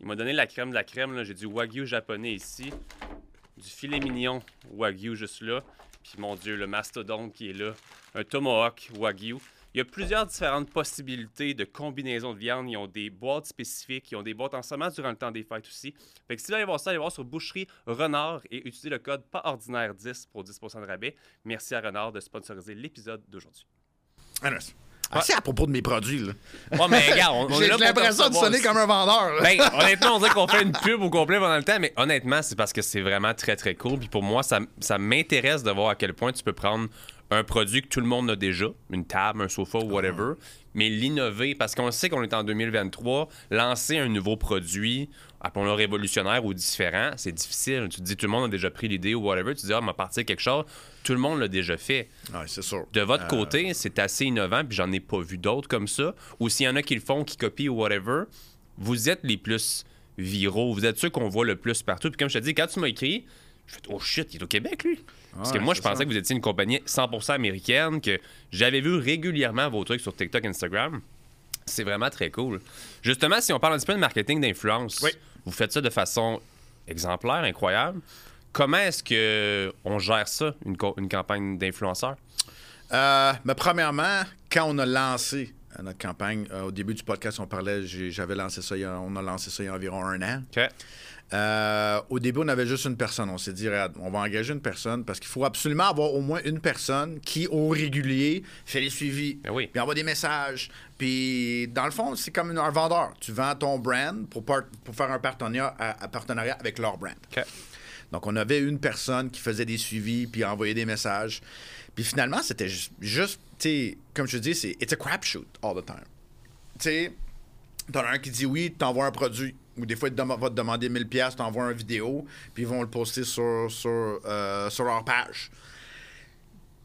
il m'a donné la crème de la crème. là. J'ai du Wagyu japonais ici. Du filet mignon Wagyu juste là. Puis mon Dieu, le mastodonte qui est là. Un tomahawk Wagyu. Il y a plusieurs différentes possibilités de combinaisons de viande. Ils ont des boîtes spécifiques, ils ont des boîtes en semence durant le temps des fêtes aussi. Fait que si vous allez voir ça, allez voir sur Boucherie Renard et utilisez le code pas ordinaire 10 pour 10% de rabais. Merci à Renard de sponsoriser l'épisode d'aujourd'hui. Anas, assez à propos de mes produits. là. Oh, mais regarde, on, on est J'ai l'impression de sonner comme un vendeur. là. Ben, honnêtement, on dirait qu'on fait une pub au complet pendant le temps, mais honnêtement, c'est parce que c'est vraiment très, très cool. Puis pour moi, ça, ça m'intéresse de voir à quel point tu peux prendre un produit que tout le monde a déjà, une table, un sofa ou whatever, mais l'innover, parce qu'on sait qu'on est en 2023, lancer un nouveau produit, appelons-le révolutionnaire ou différent, c'est difficile. Tu te dis, tout le monde a déjà pris l'idée ou whatever, tu te dis, ah, on va partir quelque chose, tout le monde l'a déjà fait. Ouais, c'est sûr. De votre Euh, côté, c'est assez innovant, puis j'en ai pas vu d'autres comme ça. Ou s'il y en a qui le font, qui copient ou whatever, vous êtes les plus viraux. Vous êtes ceux qu'on voit le plus partout. Puis comme je te dis, quand tu m'as écrit, je fais oh shit, il est au Québec, lui. Parce que Ouais, moi, je pensais ça. que vous étiez une compagnie 100% américaine, que j'avais vu régulièrement vos trucs sur TikTok, Instagram. C'est vraiment très cool. Justement, si on parle un petit peu de marketing d'influence, Oui. vous faites ça de façon exemplaire, incroyable. Comment est-ce que on gère ça, une, campagne d'influenceurs? Euh, mais premièrement, quand on a lancé euh, notre campagne, euh, au début du podcast, on parlait, j'avais lancé ça, il y a- on a lancé ça il y a environ un an. Euh, au début, on avait juste une personne. On s'est dit, Regarde, on va engager une personne parce qu'il faut absolument avoir au moins une personne qui, au régulier, fait les suivis, Ben oui. puis envoie des messages. Puis, dans le fond, c'est comme un vendeur. Tu vends ton brand pour, faire un partenariat, à- à partenariat avec leur brand. Donc, on avait une personne qui faisait des suivis puis envoyait des messages. Puis finalement, c'était ju- juste, tu sais, comme je te dis, c'est it's a crapshoot all the time. Tu sais, t'en as un qui dit oui, t'envoies un produit. Ou des fois, il te va te demander 1000$, piastres, t'envoies une vidéo, puis ils vont le poster sur, sur, euh, sur leur page.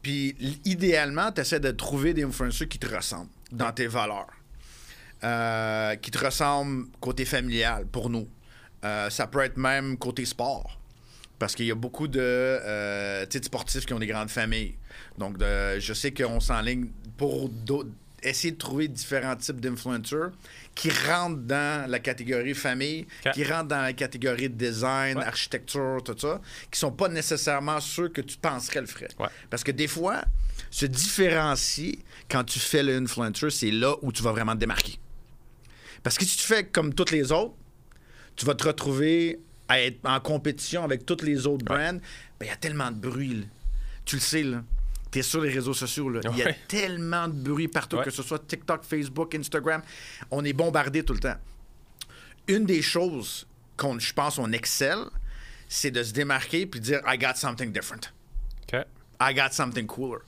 Puis idéalement, tu essaies de trouver des influenceurs qui te ressemblent dans tes valeurs. Euh, qui te ressemblent côté familial pour nous. Euh, ça peut être même côté sport. Parce qu'il y a beaucoup de, euh, sportifs qui ont des grandes familles. Donc, je sais qu'on s'enligne pour essayer de trouver différents types d'influenceurs qui rentrent dans la catégorie famille, qui rentrent dans la catégorie design, Ouais. architecture, tout ça, qui sont pas nécessairement ceux que tu penserais le ferait. Ouais. Parce que des fois, se différencier quand tu fais l'influencer, c'est là où tu vas vraiment te démarquer. Parce que si tu fais comme toutes les autres, tu vas te retrouver à être en compétition avec toutes les autres brands. Ben, il y a tellement de bruit. là. Tu le sais, là. Tu es sur les réseaux sociaux. Là. Il y a tellement de bruit partout, Ouais. que ce soit TikTok, Facebook, Instagram. On est bombardé tout le temps. Une des choses qu'on, je pense, on excelle, c'est de se démarquer puis de dire I got something different. I got something cooler.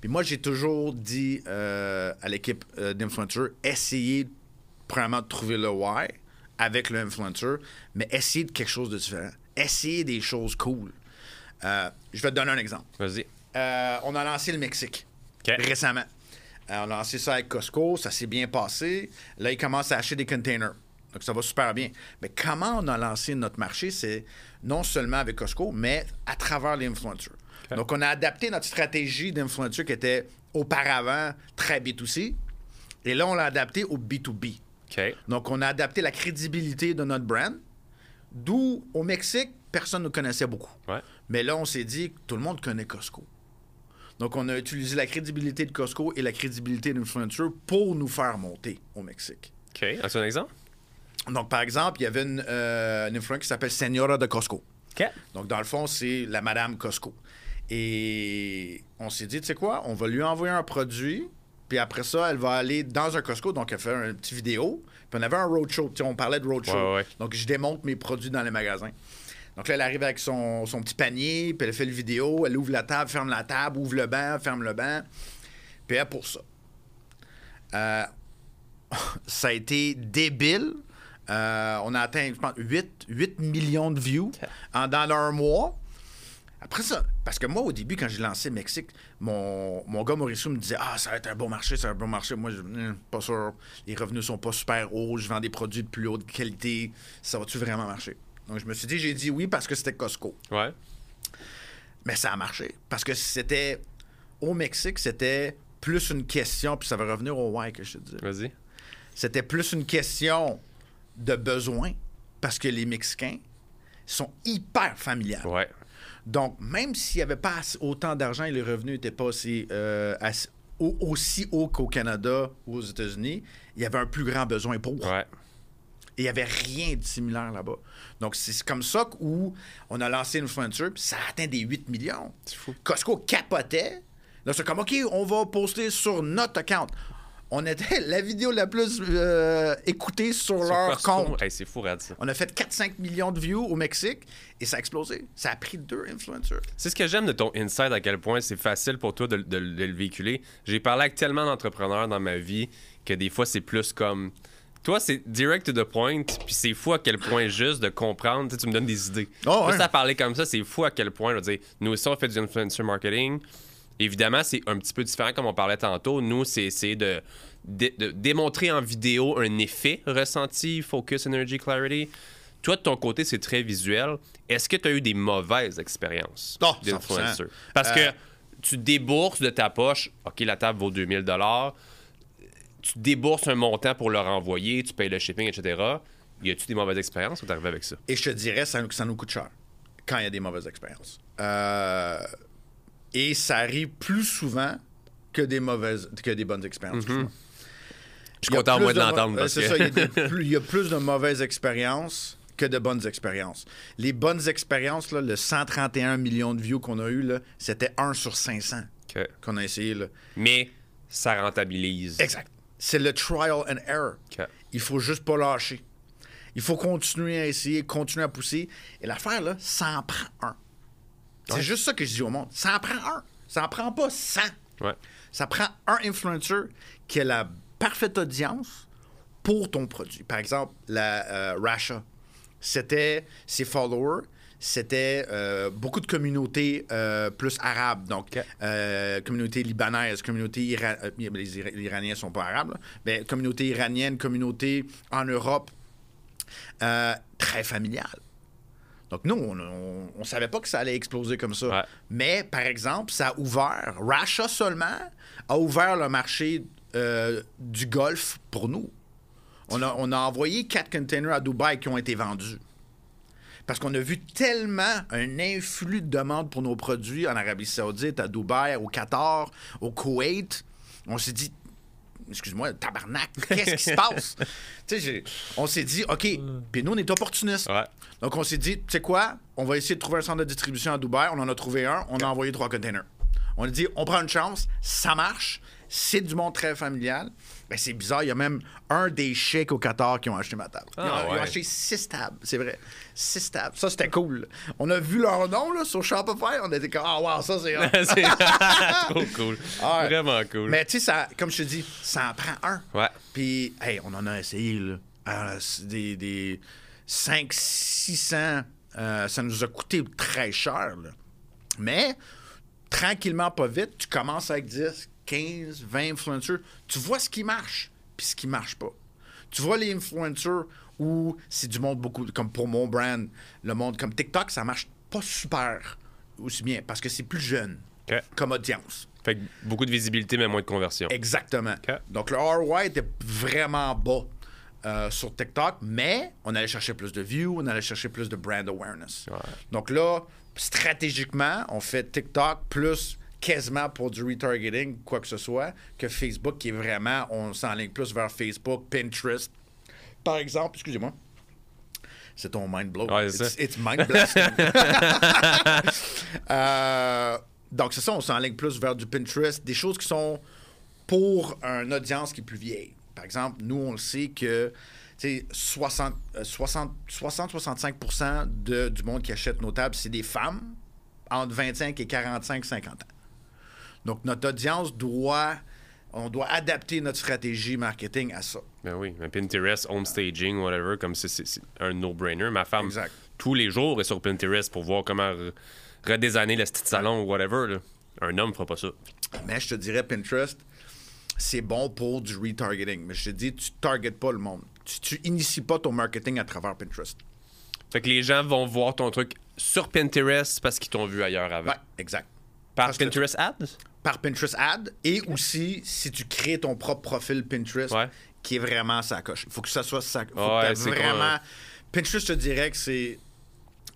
Puis moi, j'ai toujours dit euh, à l'équipe euh, essayez premièrement de trouver le why avec le influencer, mais essayez de quelque chose de différent. Essayez des choses cool. Euh, je vais te donner un exemple. Vas-y. Euh, on a lancé le Mexique récemment. Euh, on a lancé ça avec Costco, ça s'est bien passé. Là, ils commencent à acheter des containers. Donc, ça va super bien. Mais comment on a lancé notre marché, c'est non seulement avec Costco, mais à travers les. Donc, on a adapté notre stratégie d'influencer qui était auparavant très B2C. Et là, on l'a adapté au B2B. OK. Donc, on a adapté la crédibilité de notre brand. D'où, au Mexique, personne ne connaissait beaucoup. Ouais. Mais là, on s'est dit que tout le monde connaît Costco. Donc, on a utilisé la crédibilité de Costco et la crédibilité d'influencer pour nous faire monter au Mexique. OK. As-tu un exemple? Donc, par exemple, il y avait une, euh, une influencer qui s'appelle Senora de Costco. OK. Donc, dans le fond, c'est la Madame Costco. Et on s'est dit, tu sais quoi, on va lui envoyer un produit, puis après ça, elle va aller dans un Costco, donc elle fait un petit vidéo. Puis on avait un roadshow, on parlait de roadshow. Ouais, ouais. Donc, je démonte mes produits dans les magasins. Donc là, elle arrive avec son, son petit panier, puis elle fait le vidéo, elle ouvre la table, ferme la table, ouvre le banc, ferme le banc. Puis elle pour ça. Euh, ça a été débile. Euh, on a atteint, je pense, 8, 8 millions de views en, dans un mois. Après ça, parce que moi, au début, quand j'ai lancé Mexique, mon, mon gars Mauricio me disait Ah, ça va être un bon marché, c'est un bon marché. Moi, je Hum, pas sûr. Les revenus sont pas super hauts. Je vends des produits de plus haute qualité. Ça va-tu vraiment marcher? Donc, je me suis dit, j'ai dit oui parce que c'était Costco. Ouais. Mais ça a marché. Parce que c'était. Au Mexique, c'était plus une question, puis ça va revenir au why que je te dis. Vas-y. C'était plus une question de besoin, parce que les Mexicains sont hyper familiales. Ouais. Donc, même s'il n'y avait pas autant d'argent et les revenus n'étaient pas aussi, euh, assez- aussi hauts qu'au Canada ou aux États-Unis, il y avait un plus grand besoin pour. Ouais. Et il n'y avait rien de similaire là-bas. Donc, c'est comme ça où on a lancé Influencer, puis ça a atteint des 8 millions. C'est fou. Costco capotait. Là, c'est comme, OK, on va poster sur notre account. On était la vidéo la plus euh, écoutée sur Sur leur Costco, compte. hey, c'est fou, Rad, ça. On a fait 4-5 millions de views au Mexique et ça a explosé. Ça a pris deux influencers. C'est ce que j'aime de ton insight, à quel point c'est facile pour toi de, de- de le véhiculer. J'ai parlé avec tellement d'entrepreneurs dans ma vie que des fois, c'est plus comme. Toi, c'est direct to the point, puis c'est fou à quel point juste de comprendre. Tu sais, tu me donnes des idées. Oh. Juste à parler comme ça, c'est fou à quel point. Je veux dire, nous aussi, on fait du influencer marketing. Évidemment, c'est un petit peu différent, comme on parlait tantôt. Nous, c'est essayer de, de- de démontrer en vidéo un effet ressenti, focus, energy, clarity. Toi, de ton côté, c'est très visuel. Est-ce que tu as eu des mauvaises expériences Oh, d'influencer? 100%. Parce que Euh, tu débourses de ta poche, OK, la table vaut 2000 tu débourses un montant pour le renvoyer, tu payes le shipping, etc. Y a-tu des mauvaises expériences ou t'es arrivé avec ça? Et je te dirais ça, ça nous coûte cher quand il y a des mauvaises expériences. Euh, et ça arrive plus souvent que des mauvaises que des bonnes expériences. Je suis content moi de mo- l'entendre. euh, parce C'est que- ça, il y, a plus, il y a plus de mauvaises expériences que de bonnes expériences. Les bonnes expériences, là, le 131 millions de views qu'on a eu, là, c'était 1 sur 500 OK. qu'on a essayé. Là. Mais ça rentabilise. Exact. C'est le trial and error. OK. Il faut juste pas lâcher. Il faut continuer à essayer, continuer à pousser. Et l'affaire, là, ça en prend un. C'est Ouais. juste ça que je dis au monde. Ça en prend un. Ça en prend pas 100. Ouais. Ça prend un influencer qui a la parfaite audience pour ton produit. Par exemple, la euh, Rasha, c'était ses followers, c'était euh, beaucoup de communautés euh, plus arabes, donc Ok. euh, communauté libanaise, communauté ira- euh, les, Ira- les Iraniens sont pas arabes, là, mais communauté iranienne, communauté en Europe, très familiale. Donc, nous, on ne savait pas que ça allait exploser comme ça. Ouais. Mais, par exemple, ça a ouvert, Rasha seulement a ouvert le marché euh, du golf pour nous. On a, on a envoyé quatre containers à Dubaï qui ont été vendus. Parce qu'on a vu tellement un influx de demandes pour nos produits en Arabie Saoudite, à Dubaï, au Qatar, au Koweït. On s'est dit, excuse-moi, tabarnak, qu'est-ce qui se passe? on s'est dit, OK, puis nous, on est opportunistes. Ouais. Donc, on s'est dit, tu sais quoi? On va essayer de trouver un centre de distribution à Dubaï. On en a trouvé un. On a envoyé trois containers. On a dit, on prend une chance, ça marche, c'est du monde très familial. Ben, c'est bizarre, il y a même un des chèques au Qatar qui ont acheté ma table. Ils, Ah, ont, ils ont acheté six tables, c'est vrai. Six tables. Ça, c'était cool. On a vu leur nom là, sur Shopify, on a dit, ah, wow, ça, c'est. c'est trop cool. Ouais. Vraiment cool. Mais tu sais, ça- comme je te dis, ça en prend un. Ouais. Puis, hey, on en a essayé, là. Euh, des, des 5 600 euh, ça nous a coûté très cher, là. Mais, tranquillement, pas vite, tu commences avec 10, 15, 20 influencers. Tu vois ce qui marche, puis ce qui marche pas. Tu vois les influencers où c'est du monde beaucoup, comme pour mon brand, le monde comme TikTok, ça marche pas super aussi bien parce que c'est plus jeune comme audience. Fait que beaucoup de visibilité, mais moins de conversion. Exactement. Donc, le ROI était vraiment bas euh, sur TikTok, mais on allait chercher plus de views, on allait chercher plus de brand awareness. Ouais. Donc là, stratégiquement, on fait TikTok plus quasiment pour du retargeting, quoi que ce soit, que Facebook qui est vraiment, on s'enligne plus vers Facebook, Pinterest. Par exemple, excusez-moi. C'est ton mind blow. Ouais, it's, mind blasting. Euh, donc, c'est ça, on s'enligne plus vers du Pinterest, des choses qui sont pour une audience qui est plus vieille. Par exemple, nous, on le sait que tu sais, 60, euh, 60, 60-65 de- du monde qui achète nos tables, c'est des femmes entre 25 et 45-50 ans. Donc, notre audience doit, on doit adapter notre stratégie marketing à ça. Ben oui, un Pinterest, home staging, whatever, comme c'est- un no-brainer. Ma femme, Exact. tous les jours, est sur Pinterest pour voir comment re- redesigner le petit salon ou whatever. là. Un homme fera pas ça. Mais je te dirais, Pinterest, c'est bon pour du retargeting. Mais je te dis, tu targetes pas le monde. Tu, tu inities pas ton marketing à travers Pinterest. Fait que les gens vont voir ton truc sur Pinterest parce qu'ils t'ont vu ailleurs avant. Ouais, exact. Par parce que Pinterest Ads? Par Pinterest Ad et aussi si tu crées ton propre profil Pinterest Ouais. qui est vraiment sa coche. Il faut que ça soit sa faut que vraiment. Pinterest, je te dirais que c'est.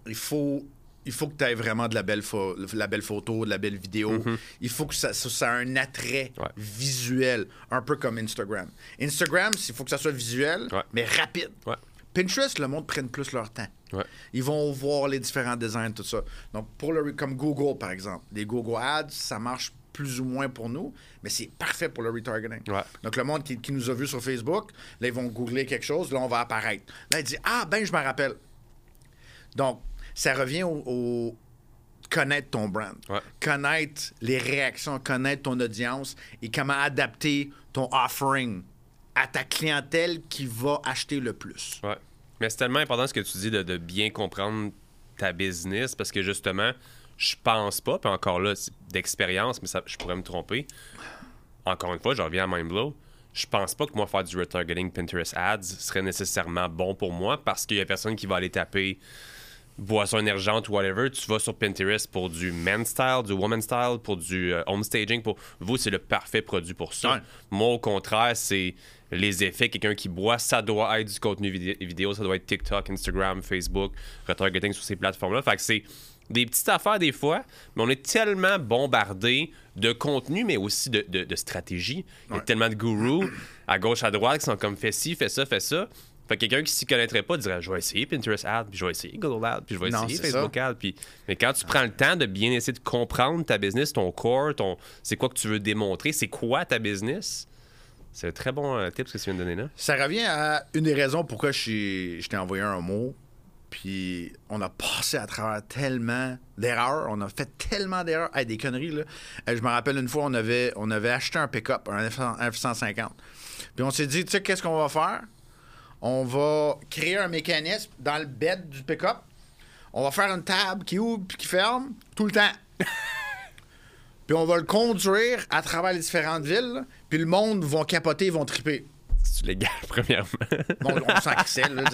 Il faut. Il faut que tu aies vraiment de la belle, pho- la belle photo, de la belle vidéo. Il faut que ça, ça, ça ait un attrait Mm-hmm. Ouais. visuel, un peu comme Instagram. Instagram, il faut que ça soit visuel, Ouais. mais rapide. Ouais. Pinterest, le monde prenne plus leur temps. Ouais. Ils vont voir les différents designs, tout ça. Donc, pour le, comme Google, par exemple, les Google Ads, ça marche plus ou moins pour nous, mais c'est parfait pour le retargeting. Ouais. Donc, le monde qui, qui nous a vus sur Facebook, là, ils vont googler quelque chose, là, on va apparaître. Là, ils disent Ah, ben, je me rappelle. Donc, ça revient au, au- connaître ton brand, Ouais. connaître les réactions, connaître ton audience et comment adapter ton offering à ta clientèle qui va acheter le plus. Ouais. Mais c'est tellement important ce que tu dis de, de bien comprendre ta business parce que justement, je pense pas, puis encore là, c'est d'expérience, mais ça, je pourrais me tromper. Encore une fois, je reviens à Mindblow. Je pense pas que moi faire du retargeting Pinterest ads serait nécessairement bon pour moi parce qu'il y a personne qui va aller taper boisson énergente ou whatever. Tu vas sur Pinterest pour du men's style, du woman's style, pour du euh, home staging. Pour vous, c'est le parfait produit pour ça. Ouais. Moi, au contraire, c'est les effets. Quelqu'un qui boit, ça doit être du contenu vidé- vidéo, ça doit être TikTok, Instagram, Facebook, retargeting sur ces plateformes-là. Fait que c'est des petites affaires des fois, mais on est tellement bombardé de contenu, mais aussi de, de, de stratégie. Il y a Ouais. tellement de gourous à gauche, à droite qui sont comme fais ci, fais ça, fais ça. Fait que quelqu'un qui s'y connaîtrait pas dirait je vais essayer Pinterest Ad, puis je vais essayer Google Ad, puis je vais Non, essayer Facebook Ad. Puis... Mais quand tu prends le temps de bien essayer de comprendre ta business, ton core, ton... c'est quoi que tu veux démontrer, c'est quoi ta business, c'est un très bon euh, tip ce que tu viens de donner là. Ça revient à une des raisons pourquoi je t'ai envoyé un mot. Puis on a passé à travers tellement d'erreurs. On a fait tellement d'erreurs. Hey, des conneries, là. Euh, je me rappelle une fois, on avait, on avait acheté un pick-up, un F- un F-150. Puis on s'est dit, tu sais, qu'est-ce qu'on va faire? On va créer un mécanisme dans le bed du pick-up. On va faire une table qui ouvre puis qui ferme tout le temps. puis on va le conduire à travers les différentes villes. Puis le monde va capoter, ils vont triper. C'est légal, premièrement? Bon, on s'en crissait, là.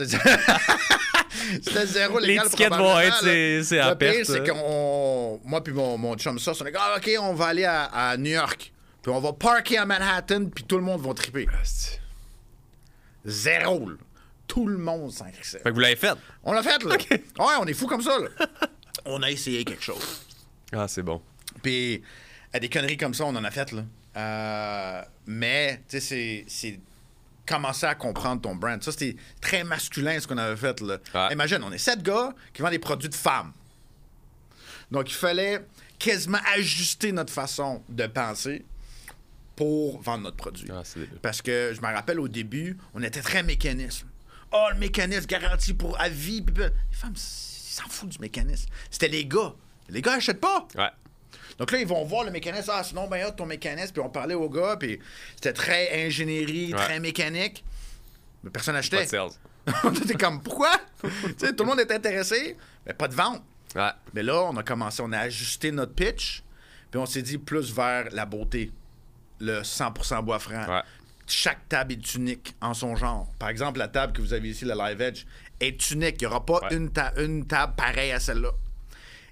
C'était zéro légal. L'étiquette va être, c'est- c'est à Le pire, perte, c'est qu'on... Moi puis mon, mon chum ça, on a dit, ah, OK, on va aller à, à New York. Puis on va parker à Manhattan, puis tout le monde va triper. Zéro, là. Tout le monde s'en. Fait que vous l'avez fait? On l'a fait, là. Ouais, on est fou comme ça, là. On a essayé quelque chose. Ah, c'est bon. Puis, à des conneries comme ça, on en a fait, là. Euh, mais, tu sais, c'est- c'est commencer à comprendre ton brand. Ça, c'était très masculin, ce qu'on avait fait, là. Ouais. Imagine, on est sept gars qui vendent des produits de femmes. Donc, il fallait quasiment ajusté notre façon de penser pour vendre notre produit. Ah. Parce que je me rappelle au début, on était très mécanisme. Oh, le mécanisme garanti pour à vie. Les femmes, ils s'en foutent du mécanisme. C'était les gars. Les gars achètent pas. Ouais. Donc là, ils vont voir le mécanisme. Ah, sinon, ben, hot, ton mécanisme. Puis on parlait aux gars. Puis c'était très ingénierie, Ouais. très mécanique. Mais personne n'achetait. était comme, pourquoi? Tu sais, tout le monde est intéressé, mais pas de vente. Ouais. Mais là, on a commencé, on a ajusté notre pitch, puis on s'est dit plus vers la beauté, le 100% bois franc. Ouais. Chaque table est unique en son genre. Par exemple, la table que vous avez ici, la Live Edge, est unique. Il n'y aura pas Ouais. une, ta- une table pareille à celle-là.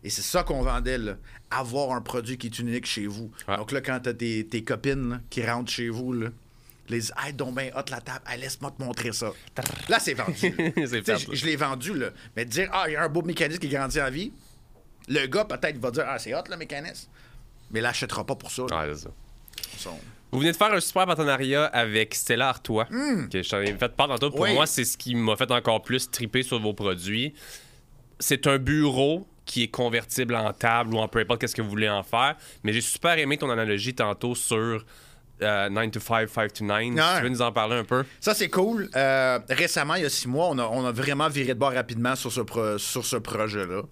Et c'est ça qu'on vendait, là. Avoir un produit qui est unique chez vous. Ouais. Donc là, quand t'as tes, tes copines là, qui rentrent chez vous, là, les disent Hey, donc ben hot la table, Hey, laisse-moi te montrer ça. Là, c'est vendu. Je, l'ai vendu, là. Mais de dire Ah, il y a un beau mécanisme qui grandit en vie, le gars, peut-être, va dire Ah, c'est hot le mécanisme. Mais il l'achètera pas pour ça. là. Ouais, c'est ça. Son- Vous venez de faire un super partenariat avec Stella Artois, que je t'en ai fait part tantôt. Pour Hmm. Oui. moi, c'est ce qui m'a fait encore plus triper sur vos produits. C'est un bureau qui est convertible en table ou en peu importe qu'est-ce que vous voulez en faire. Mais j'ai super aimé ton analogie tantôt sur euh, 9 to 5, 5 to 9. Ouais. Tu veux nous en parler un peu? Ça, c'est cool. Euh, récemment, il y a six mois, on a, on a vraiment viré de bord rapidement sur ce, pro- sur ce projet-là.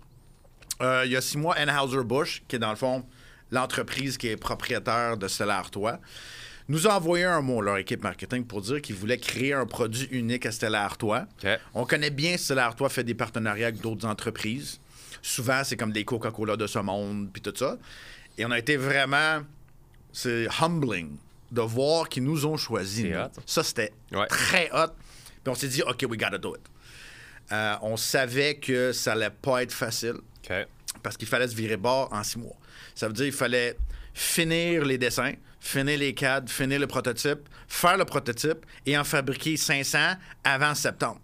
Euh, il y a six mois, Anheuser-Busch, qui est dans le fond l'entreprise qui est propriétaire de Stella Artois, nous a envoyé un mot, leur équipe marketing, pour dire qu'ils voulaient créer un produit unique à Stella Artois. OK. On connaît bien Stella Artois fait des partenariats avec d'autres entreprises. Souvent, c'est comme des Coca-Cola de ce monde, puis tout ça. Et on a été vraiment... C'est humbling de voir qu'ils nous ont choisis. Ça, c'était Ouais. très hot. Puis on s'est dit, OK, we gotta do it. Euh, on savait que ça allait pas être facile parce qu'il fallait se virer bord en six mois. Ça veut dire qu'il fallait finir les dessins, finir les cadres, finir le prototype, faire le prototype et en fabriquer 500 avant septembre.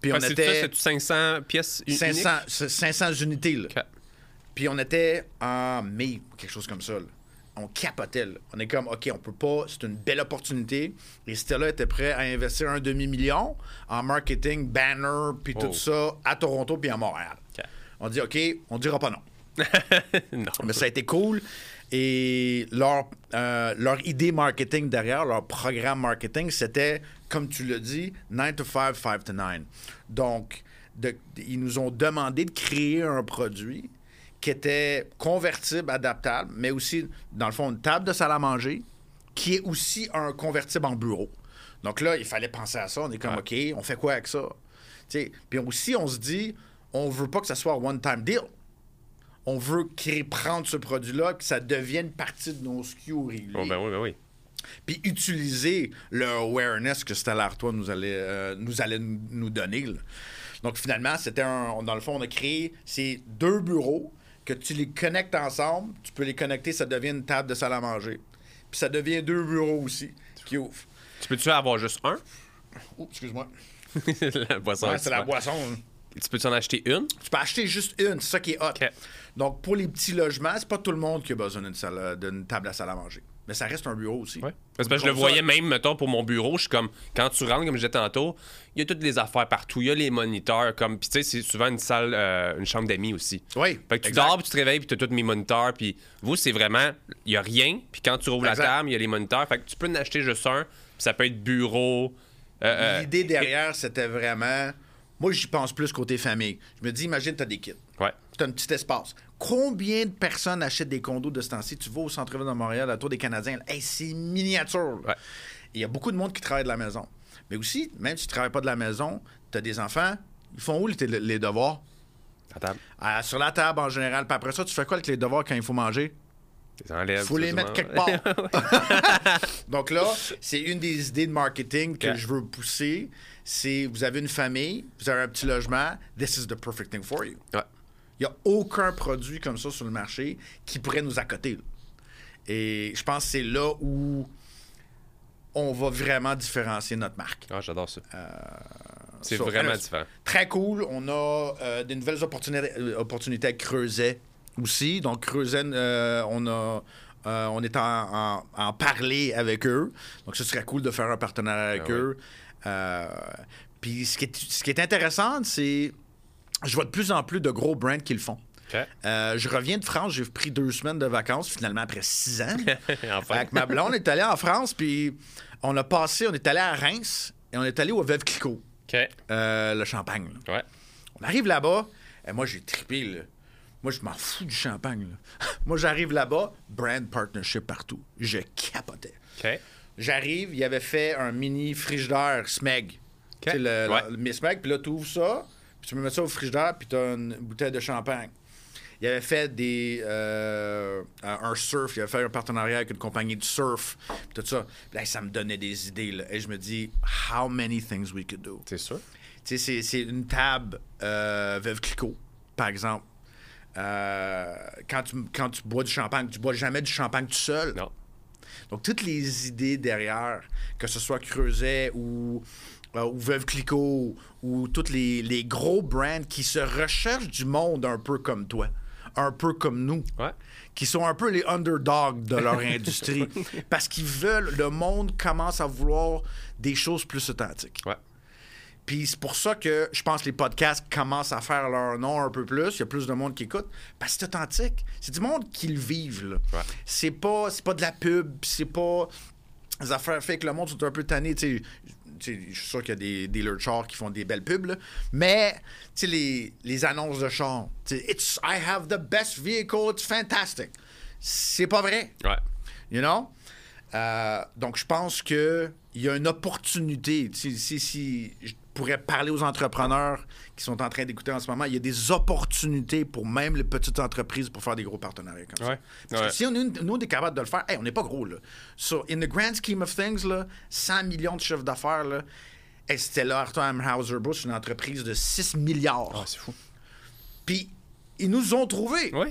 Puis on était c'est 500 pièces uniques? 500, 500 unités. là. Puis on était en mai, quelque chose comme ça. là. On capotait. là. On est comme, OK, on peut pas, c'est une belle opportunité. Et Stella était prêt à investir un demi-million en marketing, banner, puis Oh. tout ça à Toronto puis à Montréal. On dit, OK, on dira pas non. non. Mais ça a été cool. Et leur, euh, leur idée marketing derrière, leur programme marketing, c'était, comme tu l'as dit, 9 to 5, 5 to 9. Donc, de- ils nous ont demandé de créer un produit qui était convertible, adaptable, mais aussi, dans le fond, une table de salle à manger, qui est aussi un convertible en bureau. Donc là, il fallait penser à ça. On est comme, OK, on fait quoi avec ça? Puis aussi, on se dit, on veut pas que ça soit un one-time deal on veut créer, prendre ce produit-là, que ça devienne partie de nos SKU réguliers. Oh, ben oui, ben oui. Puis utiliser le awareness que Stella Artois nous allait, euh, nous, allait nous donner. là. Donc finalement, c'était un. Dans le fond, on a créé ces deux bureaux que tu les connectes ensemble. Tu peux les connecter, ça devient une table de salle à manger. Puis ça devient deux bureaux aussi qui ouvrent. Tu peux-tu avoir juste un? Oups, excuse-moi. la boisson. Ouais, c'est la boisson. hein. Tu peux-tu en acheter une? Tu peux acheter juste une, c'est ça qui est hot. Donc, pour les petits logements, c'est pas tout le monde qui a besoin d'une salle- d'une table à salle à manger. Mais ça reste un bureau aussi. Ouais. Parce que je le voyais même, mettons, pour mon bureau, je suis comme, quand tu rentres, comme je disais tantôt, il y a toutes les affaires partout, il y a les moniteurs, comme, puis tu sais, c'est souvent une salle, euh, une chambre d'amis aussi. Oui. Fait que tu exact. dors, puis tu te réveilles, puis tu as tous mes moniteurs, puis vous, c'est vraiment, il y a rien, puis quand tu rouvres la table, il y a les moniteurs, fait que tu peux en acheter juste un, puis ça peut être bureau. euh, euh, L'idée derrière, c'était vraiment. Moi, j'y pense plus côté famille. Je me dis, imagine, tu as des kits. Ouais. Tu as un petit espace. Combien de personnes achètent des condos de ce temps-ci? Tu vas au centre-ville de Montréal, à la Tour des Canadiens. hey, c'est miniature. Ouais. Il y a beaucoup de monde qui travaille de la maison. Mais aussi, même si tu ne travailles pas de la maison, tu as des enfants. Ils font où les, les devoirs? À table. Sur la table en général. Puis après ça, tu fais quoi avec les devoirs quand il faut manger? Enlèves. faut les mettre quelque part. Donc là, c'est une des idées de marketing que je veux pousser. C'est vous avez une famille, vous avez un petit logement, this is the perfect thing for you. Ouais. Il n'y a aucun produit comme ça sur le marché qui pourrait nous accoter. là. Et je pense que c'est là où on va vraiment différencier notre marque. Ah, j'adore ça. c'est So, vraiment différent. Très cool. On a euh, des nouvelles opportunités, euh, opportunités à Creuset aussi. Donc, Creuset, euh, on a. euh, on est en, en, en parler avec eux. Donc, ce serait cool de faire un partenariat avec Ah eux. Euh, Puis, ce qui est, ce qui est intéressant, c'est. Je vois de plus en plus de gros brands qui le font. Euh, je reviens de France, j'ai pris deux semaines de vacances, finalement, après six ans. enfin. Avec ma blonde, on est allé en France, puis on a passé, on est allé à Reims, et on est allé au Veuve Clicquot, OK. euh, le champagne. là. Ouais. On arrive là-bas, et moi, j'ai trippé, là. Moi, je m'en fous du champagne, là. moi, j'arrive là-bas, brand partnership partout. Je capotais. J'arrive, il avait fait un mini frigidaire Smeg. Le, Ouais. le- le Smeg, puis là, tu ouvres ça, puis tu peux mettre ça au frigidaire, puis tu as une bouteille de champagne. Il avait fait des, euh, un surf, il avait fait un partenariat avec une compagnie de surf, puis tout ça. Puis là, ça me donnait des idées. Là, et je me dis, how many things we could do? C'est sûr. Tu sais, c'est- c'est une table euh, Veuve Clicquot, par exemple. Euh, quand, tu, quand tu bois du champagne, tu bois jamais du champagne tout seul. Non. Donc, toutes les idées derrière, que ce soit Creuset ou, euh, ou Veuve Clicquot ou tous les, les gros brands qui se recherchent du monde un peu comme toi, un peu comme nous, Ouais. qui sont un peu les underdogs de leur industrie, parce qu'ils veulent, le monde commence à vouloir des choses plus authentiques. Ouais. Puis c'est pour ça que je pense que les podcasts commencent à faire leur nom un peu plus. Il y a plus de monde qui écoute. Parce que c'est authentique. C'est du monde qui le vivent. là. Ouais. C'est pas, c'est pas de la pub. C'est pas des affaires fait que le monde sont un peu tannés. Je suis sûr qu'il y a des dealers de chars qui font des belles pubs. là. Mais les, les annonces de chars. It's, I have the best vehicle. It's fantastic. C'est pas vrai. Ouais. You know? Euh, donc, je pense qu'il y a une opportunité. Si, si, si je pourrais parler aux entrepreneurs qui sont en train d'écouter en ce moment, il y a des opportunités pour même les petites entreprises pour faire des gros partenariats comme Ouais. ça. Parce Ouais. que si on, est- nous, on est capable de le faire, hey, on n'est pas gros. Là. So, in the grand scheme of things, là, 100 millions de chiffre d'affaires, là, c'était là, Arthur Amhauser-Busch, une entreprise de 6 milliards. Ah, c'est fou. Puis, ils nous ont trouvés. Oui.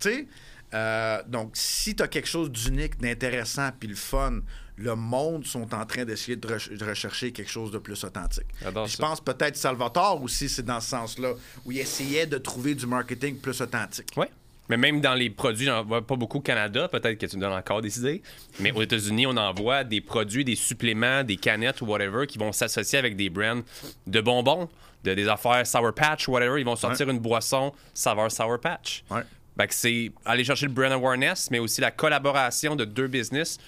Tu sais? Euh, donc, si tu as quelque chose d'unique, d'intéressant, puis le fun, le monde sont en train d'essayer de, re- de rechercher quelque chose de plus authentique. Je pense peut-être Salvatore aussi, c'est dans ce sens-là, où il essayait de trouver du marketing plus authentique. Oui. Mais même dans les produits, j'en vois pas beaucoup au Canada. Peut-être que tu me donnes encore des idées. Mais aux États-Unis, on envoie des produits, des suppléments, des canettes ou whatever qui vont s'associer avec des brands de bonbons, de des affaires Sour Patch, whatever. Ils vont sortir une boisson saveur Sour Patch. Ouais. Que c'est aller chercher le brand awareness, mais aussi la collaboration de deux business.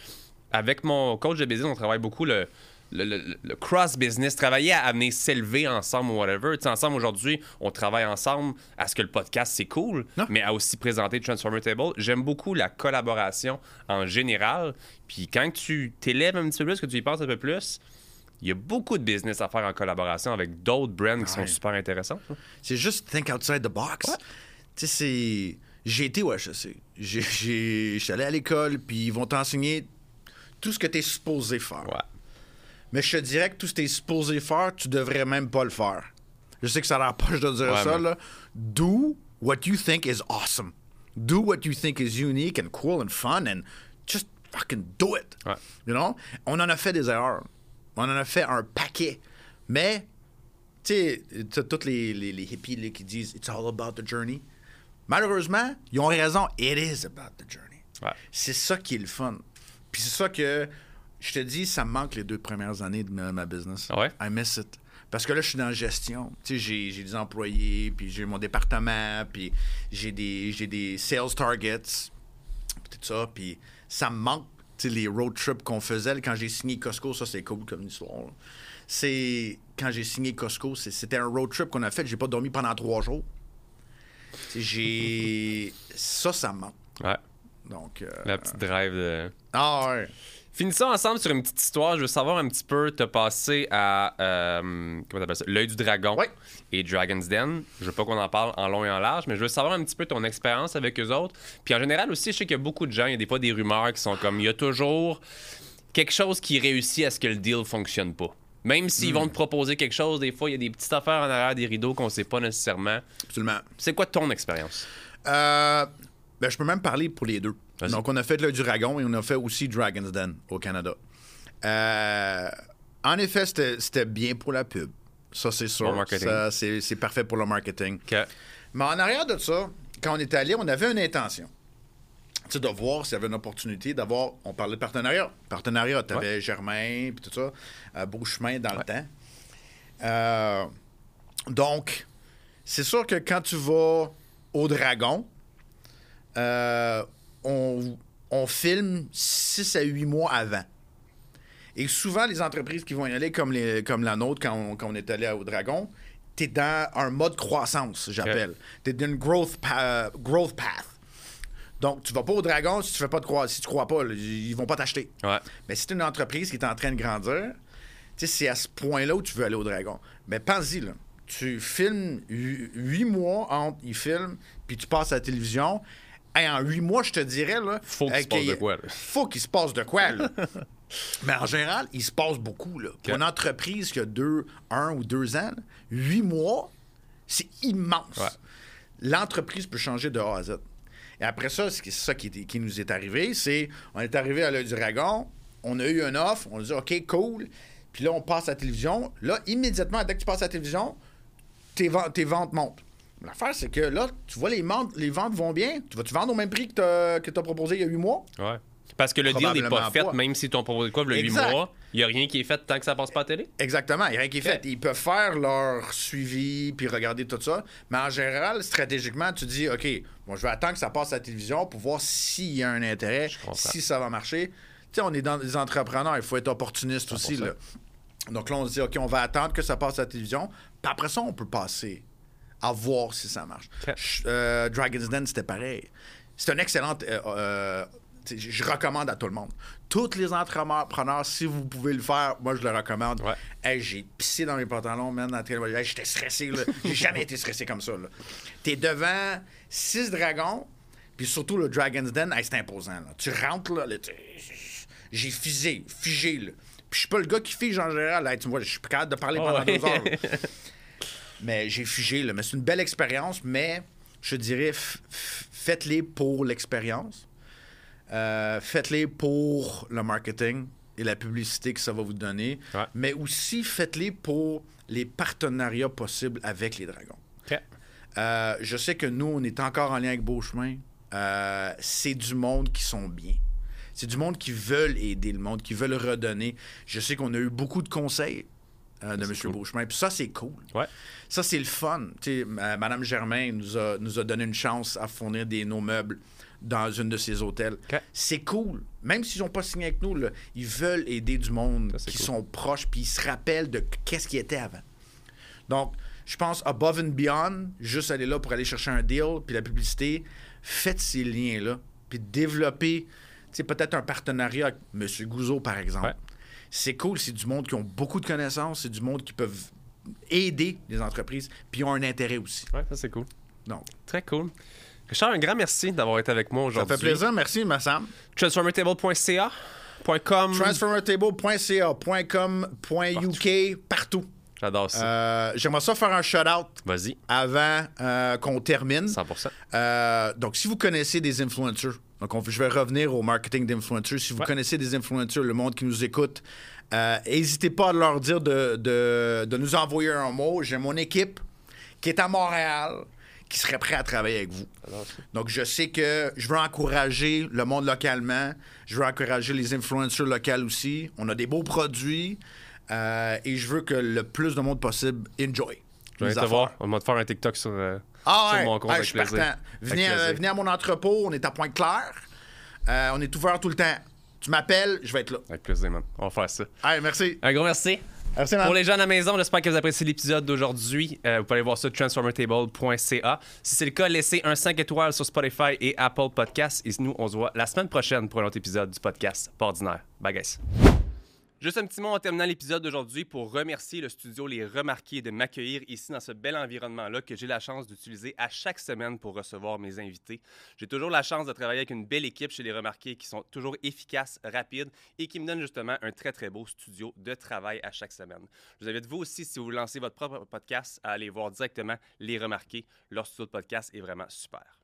Avec mon coach de business, on travaille beaucoup le, le, le- le cross-business, travailler à amener s'élever ensemble ou whatever. Tu sais, ensemble, aujourd'hui, on travaille ensemble à ce que le podcast, c'est cool, Non. mais à aussi présenter Transformer Table. J'aime beaucoup la collaboration en général. Puis quand tu t'élèves un petit peu plus, que tu y penses un peu plus, il y a beaucoup de business à faire en collaboration avec d'autres brands qui sont super intéressants. C'est juste think outside the box. Tu sais, c'est. J'ai été au HEC. Je suis allé à l'école, puis ils vont t'enseigner tout ce que tu es supposé faire. Ouais. Mais je te dirais que tout ce que tu es supposé faire, tu devrais même pas le faire. Je sais que ça a l'air poche de dire Ouais, ça, mais- là. Do what you think is awesome. Do what you think is unique and cool and fun and just fucking do it. Ouais. You know? On en a fait des erreurs. On en a fait un paquet. Mais, tu sais, tous les, les, les hippies là, qui disent It's all about the journey. Malheureusement, ils ont raison. It is about the journey. Ouais. C'est ça qui est le fun. Puis c'est ça que je te dis, ça me manque les deux premières années de ma, ma business. Ah ouais? I miss it. Parce que là, je suis dans la gestion. Tu sais, j'ai, j'ai des employés, puis j'ai mon département, puis j'ai des, j'ai des sales targets, puis tout ça. Puis ça me manque, tu sais, les road trips qu'on faisait. Quand j'ai signé Costco, ça, c'est cool comme histoire. là. C'est... Quand j'ai signé Costco, c'est- c'était un road trip qu'on a fait. J'ai pas dormi pendant trois jours. Tu sais, j'ai... Ça, ça me manque. Ouais. Donc... euh, La petite drive de. Ah ouais. Finissons ensemble sur une petite histoire. Je veux savoir un petit peu, te passer à euh, comment t'appelles ça? L'œil du dragon Ouais. et Dragon's Den. Je veux pas qu'on en parle en long et en large, mais je veux savoir un petit peu ton expérience avec eux autres. Puis en général aussi, je sais qu'il y a beaucoup de gens, il y a des fois des rumeurs qui sont comme il y a toujours quelque chose qui réussit à ce que le deal fonctionne pas. Même s'ils vont te proposer quelque chose, des fois, il y a des petites affaires en arrière des rideaux qu'on sait pas nécessairement. Absolument. C'est quoi ton expérience? Euh, ben, je peux même parler pour les deux. Donc, on a fait le Dragon et on a fait aussi Dragon's Den au Canada. Euh, en effet, c'était c'était bien pour la pub. Ça, c'est sûr. Bon marketing. Ça, c'est c'est parfait pour le marketing. Mais en arrière de ça, quand on est allé, on avait une intention. Tu sais, de voir s'il y avait une opportunité d'avoir. On parlait de partenariat. Partenariat, tu avais Germain, puis tout ça, euh, Beau Chemin dans le temps. Euh, donc, c'est sûr que quand tu vas au Dragon, euh, on, on filme 6 à 8 mois avant. Et souvent, les entreprises qui vont y aller, comme, les, comme la nôtre, quand on, quand on est allé au Dragon, tu es dans un mode croissance, j'appelle. Tu es dans une growth, pa- growth path. Donc, tu vas pas au Dragon si tu fais pas de croi- si tu crois pas, là, ils vont pas t'acheter. Ouais. Mais si tu une entreprise qui est en train de grandir, c'est à ce point-là où tu veux aller au Dragon. Mais pense-y, là. Tu filmes hu- huit mois entre ils filment, puis tu passes à la télévision. Et en huit mois, je te dirais, là. Faut qu'il euh, se passe de quoi, là. Faut qu'il se passe de quoi, là. Mais en général, il se passe beaucoup, là. Pour une entreprise qui a deux, un ou deux ans, là, huit mois, c'est immense. Ouais. L'entreprise peut changer de A à Z. Et après ça, c'est ça qui, est- qui nous est arrivé, c'est on est arrivé à l'œil du dragon, on a eu une offre, on a dit OK, cool. Puis là, on passe à la télévision. Là, immédiatement, dès que tu passes à la télévision, tes, ventes- tes ventes montent. L'affaire, c'est que là, tu vois, les, ventes- les ventes vont bien. Tu vas-tu vendre au même prix que tu as, proposé il y a huit mois? Ouais. Parce que le deal n'est pas fait, même si ton proposé quoi, le 8 Exact. mois, il n'y a rien qui est fait tant que ça passe pas à la télé. Exactement, il n'y a rien qui est fait. Ils peuvent faire leur suivi puis regarder tout ça. Mais en général, stratégiquement, tu dis OK, bon, je vais attendre que ça passe à la télévision pour voir s'il y a un intérêt, si ça va marcher. Tu sais, on est dans des entrepreneurs, il faut être opportuniste aussi. 100%. Là. Donc là, on se dit OK, on va attendre que ça passe à la télévision. Puis après ça, on peut passer à voir si ça marche. Euh, Dragon's Den, c'était pareil. C'est un excellent. euh, euh, je recommande à tout le monde. Tous les entrepreneurs, si vous pouvez le faire, moi je le recommande. Ouais. Hey, j'ai pissé dans mes pantalons, man, Hey, J'étais stressé. J'ai jamais été stressé comme ça. T'es devant six dragons, puis surtout le Dragon's Den, hey, c'est imposant, là. Tu rentres, là, j'ai figé, figé, là. Puis je suis pas le gars qui fige en général, là. Tu vois, je suis plus capable de parler pendant Ah ouais. deux heures. Mais j'ai figé, là. Mais c'est une belle expérience, mais je dirais, faites-les pour l'expérience. Euh, faites-les pour le marketing et la publicité que ça va vous donner. Ouais. Mais aussi, faites-les pour les partenariats possibles avec les dragons. Euh, je sais que nous, on est encore en lien avec Beauchemin. Euh, c'est du monde qui sont bien. C'est du monde qui veulent aider le monde, qui veulent redonner. Je sais qu'on a eu beaucoup de conseils euh, de M. cool. Beauchemin. Puis ça, c'est cool. Ouais. Ça, c'est le fun. Tu sais, ma- Madame Germain nous a, nous a donné une chance à fournir des, nos meubles dans une de ses hôtels. C'est cool. Même s'ils n'ont pas signé avec nous, là, ils veulent aider du monde Ça, qui cool. sont proches, puis ils se rappellent de qu'est-ce qui était avant. Donc, je pense above and beyond, juste aller là pour aller chercher un deal, puis la publicité, faites ces liens-là, puis développez, peut-être un partenariat avec M. Gouzeau, par exemple. Ouais. C'est cool, c'est du monde qui ont beaucoup de connaissances, c'est du monde qui peuvent aider les entreprises, puis ils ont un intérêt aussi. Ouais, ça, c'est cool. Donc, Très cool. Richard, un grand merci d'avoir été avec moi ça aujourd'hui. fait plaisir. Merci, Massam. Transformertable.ca, .com. Transformertable.ca, .com, .uk, partout. J'adore ça. Euh, J'aimerais ça faire un shout-out Vas-y, avant euh, qu'on termine. 100%. Euh, donc, si vous connaissez des influencers, donc on- je vais revenir au marketing d'influencers. Si vous Ouais. connaissez des influencers, le monde qui nous écoute, euh, n'hésitez pas à leur dire de, de- de nous envoyer un mot. J'ai mon équipe qui est à Montréal qui serait prêt à travailler avec vous. Donc, je sais que je veux encourager le monde localement. Je veux encourager les influencers locaux aussi. On a des beaux produits. euh, et je veux que le plus de monde possible enjoy. Je vais les te affaires. voir. On va te faire un TikTok sur, euh, Ah sur ouais, mon compte Ah, avec je suis plaisir. partant. Venez, Avec euh, plaisir. venez à mon entrepôt, on est à Pointe-Claire. Euh, on est ouvert tout le temps. Tu m'appelles, je vais être là. Avec plaisir, man. On va faire ça. Allez, merci. Un gros merci. Merci, man. Pour les gens à la maison, j'espère que vous appréciez l'épisode d'aujourd'hui. Euh, vous pouvez aller voir ça transformertable.ca. Si c'est le cas, laissez un 5 étoiles sur Spotify et Apple Podcasts. Et nous, on se voit la semaine prochaine pour un autre épisode du podcast Pas ordinaire. Bye, guys. Juste un petit mot en terminant l'épisode d'aujourd'hui pour remercier le studio Les Remarqués de m'accueillir ici dans ce bel environnement-là que j'ai la chance d'utiliser à chaque semaine pour recevoir mes invités. J'ai toujours la chance de travailler avec une belle équipe chez Les Remarqués qui sont toujours efficaces, rapides et qui me donnent justement un très très beau studio de travail à chaque semaine. Je vous invite vous aussi, si vous lancez votre propre podcast, à aller voir directement Les Remarqués. Leur studio de podcast est vraiment super.